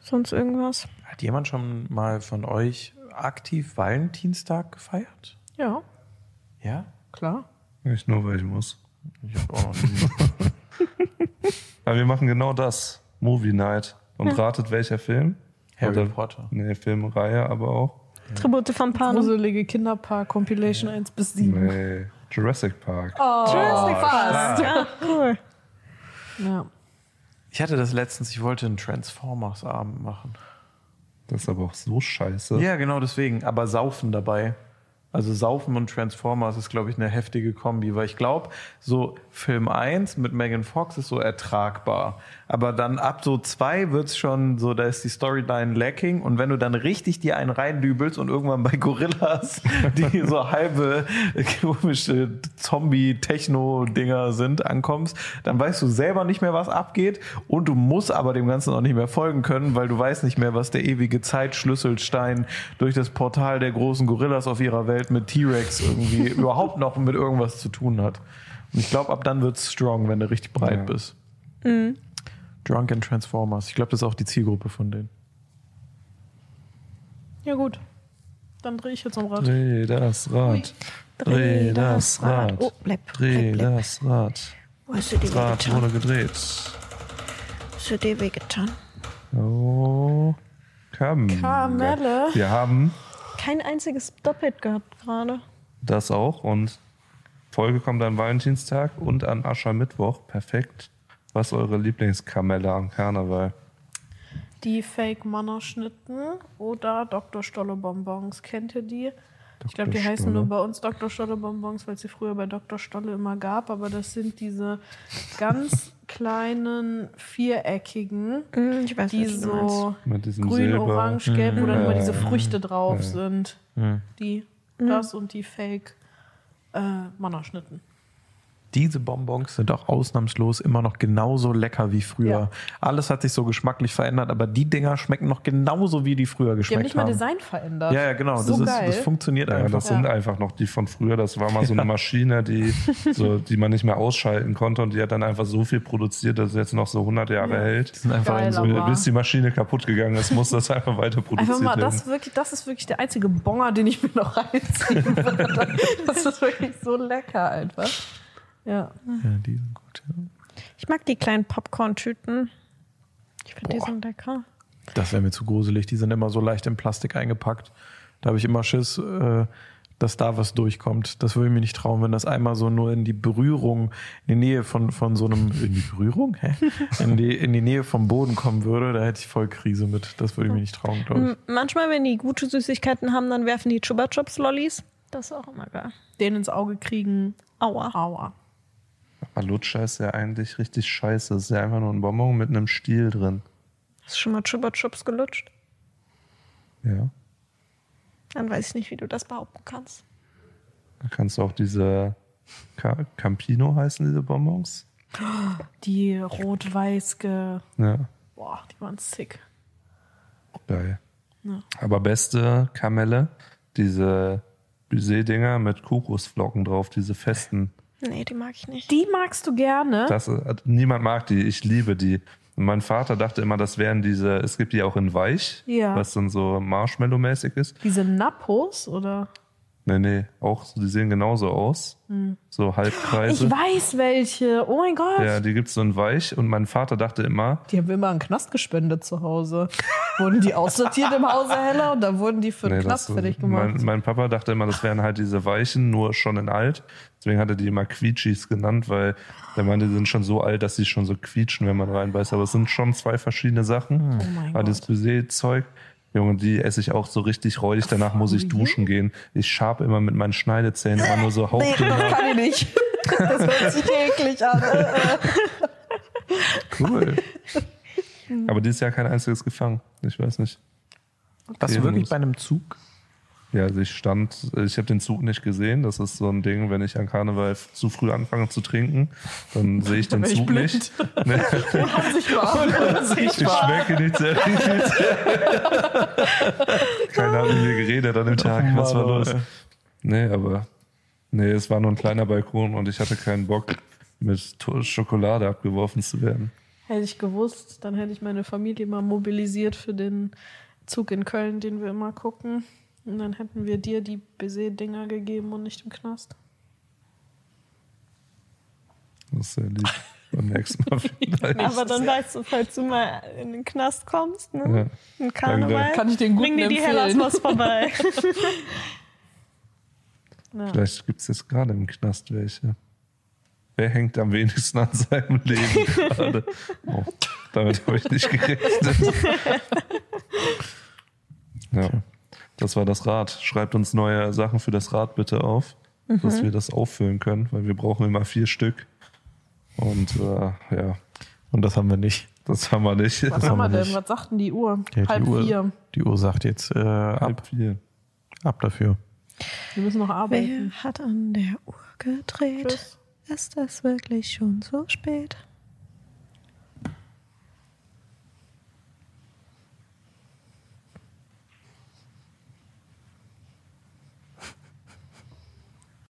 sonst irgendwas. Hat jemand schon mal von euch aktiv Valentinstag gefeiert? Ja, Ja? klar. Nicht nur, weil ich muss. Ich habe auch noch nie. Aber wir machen genau das. Movie Night. Und ratet welcher Film? Harry Oder- Potter. Nee, Filmreihe, aber auch. Tribute von Panem. Gruselige Kinderpark Compilation 1 bis 7. Nee, Jurassic Park. Oh, Jurassic fast. Ja, cool. Ja. Ich hatte das letztens, ich wollte einen Transformers-Abend machen. Das ist aber auch so scheiße. Ja, genau deswegen. Aber saufen dabei. Also Saufen und Transformers ist, glaube ich, eine heftige Kombi, weil ich glaube, so Film 1 mit Megan Fox ist so ertragbar. Aber dann ab so 2 wird's schon so, da ist die Storyline lacking und wenn du dann richtig dir einen reindübelst und irgendwann bei Gorillas, die so halbe komische Zombie-Techno-Dinger sind, ankommst, dann weißt du selber nicht mehr, was abgeht und du musst aber dem Ganzen auch nicht mehr folgen können, weil du weißt nicht mehr, was der ewige Zeitschlüsselstein durch das Portal der großen Gorillas auf ihrer Welt mit T-Rex irgendwie überhaupt noch mit irgendwas zu tun hat. Und ich glaube, ab dann wird's strong, wenn du richtig breit Ja. bist. Drunken Transformers. Ich glaube, das ist auch die Zielgruppe von denen. Ja, gut. Dann drehe ich jetzt am Rad. Dreh das Rad. Dreh das Rad. Oh, bleib, Dreh bleib, bleib. das Rad. Wo hast du Rad wehgetan? wurde gedreht. Hast du dir wehgetan? Oh. Kam. Kamelle. Wir haben Kein einziges Doppelt gehabt gerade. das auch und Folge kommt an Valentinstag und an Aschermittwoch. Perfekt. Was ist eure Lieblingskamelle am Karneval? Die Fake Manner Schnitten oder Dr. Stolle Bonbons. Kennt ihr die? Ich glaube, die Dr. heißen Stolle. nur bei uns Dr. Stolle Bonbons, weil es sie früher bei Dr. Stolle immer gab. Aber das sind diese ganz kleinen, viereckigen, Hm, Ich weiß die so grün, Silber. orange, gelb, wo dann immer diese. Früchte drauf Ja. sind. Die, das und die Fake äh, Mannerschnitten. Diese Bonbons sind auch ausnahmslos immer noch genauso lecker wie früher. Ja. Alles hat sich so geschmacklich verändert, aber die Dinger schmecken noch genauso wie die früher Die haben geschmeckt nicht mal haben. Design verändert. Ja, ja, genau. So das, ist, das funktioniert Ja, einfach. das sind Ja. einfach noch die von früher. Das war mal so eine Maschine, die, so, die man nicht mehr ausschalten konnte und die hat dann einfach so viel produziert, dass es jetzt noch so 100 Jahre hält. Die sind einfach Geil, so, Bis die Maschine kaputt gegangen ist, muss das einfach weiter produziert Einfach mal, das, werden. ist wirklich, das ist wirklich der einzige Bonger, den ich mir noch reinziehen würde. Das ist wirklich so lecker einfach. Ja. ja, die sind gut. Ja. Ich mag die kleinen Popcorn-Tüten. Ich finde die so lecker. Das wäre mir zu gruselig. Die sind immer so leicht in Plastik eingepackt. Da habe ich immer Schiss, äh, dass da was durchkommt. Das würde ich mir nicht trauen, wenn das einmal so nur in die Berührung, in die Nähe von, von so einem, in die Berührung? Hä? In die, in die Nähe vom Boden kommen würde, da hätte ich voll Krise mit. Das würde ich mir nicht trauen, glaube ich. Manchmal, wenn die gute Süßigkeiten haben, dann werfen die Chupa Chups Lollis. Das ist auch immer geil. Den ins Auge kriegen. Aua. Aua. Aber Lutscher ist ja eigentlich richtig scheiße. Es ist ja einfach nur ein Bonbon mit einem Stiel drin. Hast du schon mal Chupa Chups gelutscht? Ja. Dann weiß ich nicht, wie du das behaupten kannst. Da kannst du auch diese Ca- Campino heißen, diese Bonbons. Die rot-weiß ge. Ja, Boah, die waren sick. geil. Ja. Aber beste Kamelle, diese Baiser-Dinger mit Kokosflocken drauf, diese festen. Nee, die mag ich nicht. Die magst du gerne? Das, äh, niemand mag die, ich liebe die. Und mein Vater dachte immer, das wären diese, es gibt die auch in weich, Ja. was dann so Marshmallow-mäßig ist. Diese Nappos oder? Nee, nee, auch, so- die sehen genauso aus. So Halbkreise. Ich weiß welche. Oh mein Gott. Ja, die gibt's so in weich. Und mein Vater dachte immer, Die haben wir immer einen Knast gespendet zu Hause. wurden die aussortiert im Hause Heller und dann wurden die für den Nee, Knast das, fertig gemacht. mein, mein Papa dachte immer, das wären halt diese Weichen, nur schon in alt. Deswegen hat er die immer Quietschis genannt, weil der meinte, die sind schon so alt, dass sie schon so quietschen, wenn man reinbeißt. Aber es sind schon zwei verschiedene Sachen. Oh mein Aber Gott. das Baiser-Zeug, Junge, die esse ich auch so richtig räudig. Danach muss ich duschen gehen. Ich schabe immer mit meinen Schneidezähnen immer nur so nee, hauchdünn. das kann ich nicht. Das hört sich eklig an. Cool. Aber dieses Jahr kein einziges gefangen. Ich weiß nicht. Warst du wirklich bei einem Zug? Ja, also ich stand, ich habe den Zug nicht gesehen. Das ist so ein Ding, wenn ich an Karneval zu früh anfange zu trinken, dann sehe ich den ich Zug blind. nicht. Nee, Unsichtbar. ich schmecke nicht sehr viel. Keiner hat mit mir geredet an dem Tag. Was war los? Nee, aber nee, es war nur ein kleiner Balkon und ich hatte keinen Bock, mit Schokolade abgeworfen zu werden. Hätte ich gewusst, dann hätte ich meine Familie mal mobilisiert für den Zug in Köln, den wir immer gucken. Und dann hätten wir dir die Baiser-Dinger gegeben und nicht im Knast. Das ist sehr lieb. Beim nächsten Mal vielleicht. Aber dann weißt du, falls du mal in den Knast kommst, ne? Ja. Im Karneval, Kann ich den bring dir die. Hellas was vorbei. Ja. Vielleicht gibt es jetzt gerade im Knast welche. Wer hängt am wenigsten an seinem Leben gerade? Oh, damit habe ich nicht gerechnet. ja. Das war das Rad. Schreibt uns neue Sachen für das Rad bitte auf, dass wir das auffüllen können, weil wir brauchen immer vier Stück. Und äh, ja, Und das haben wir nicht. das haben wir nicht. Was haben wir wir denn? nicht. Was sagt denn die Uhr? Ja, Halb die Uhr, vier. Die Uhr sagt jetzt äh, ab, Halb vier. ab dafür. Wir müssen noch arbeiten. Wer hat an der Uhr gedreht? Tschüss. Ist es wirklich schon so spät?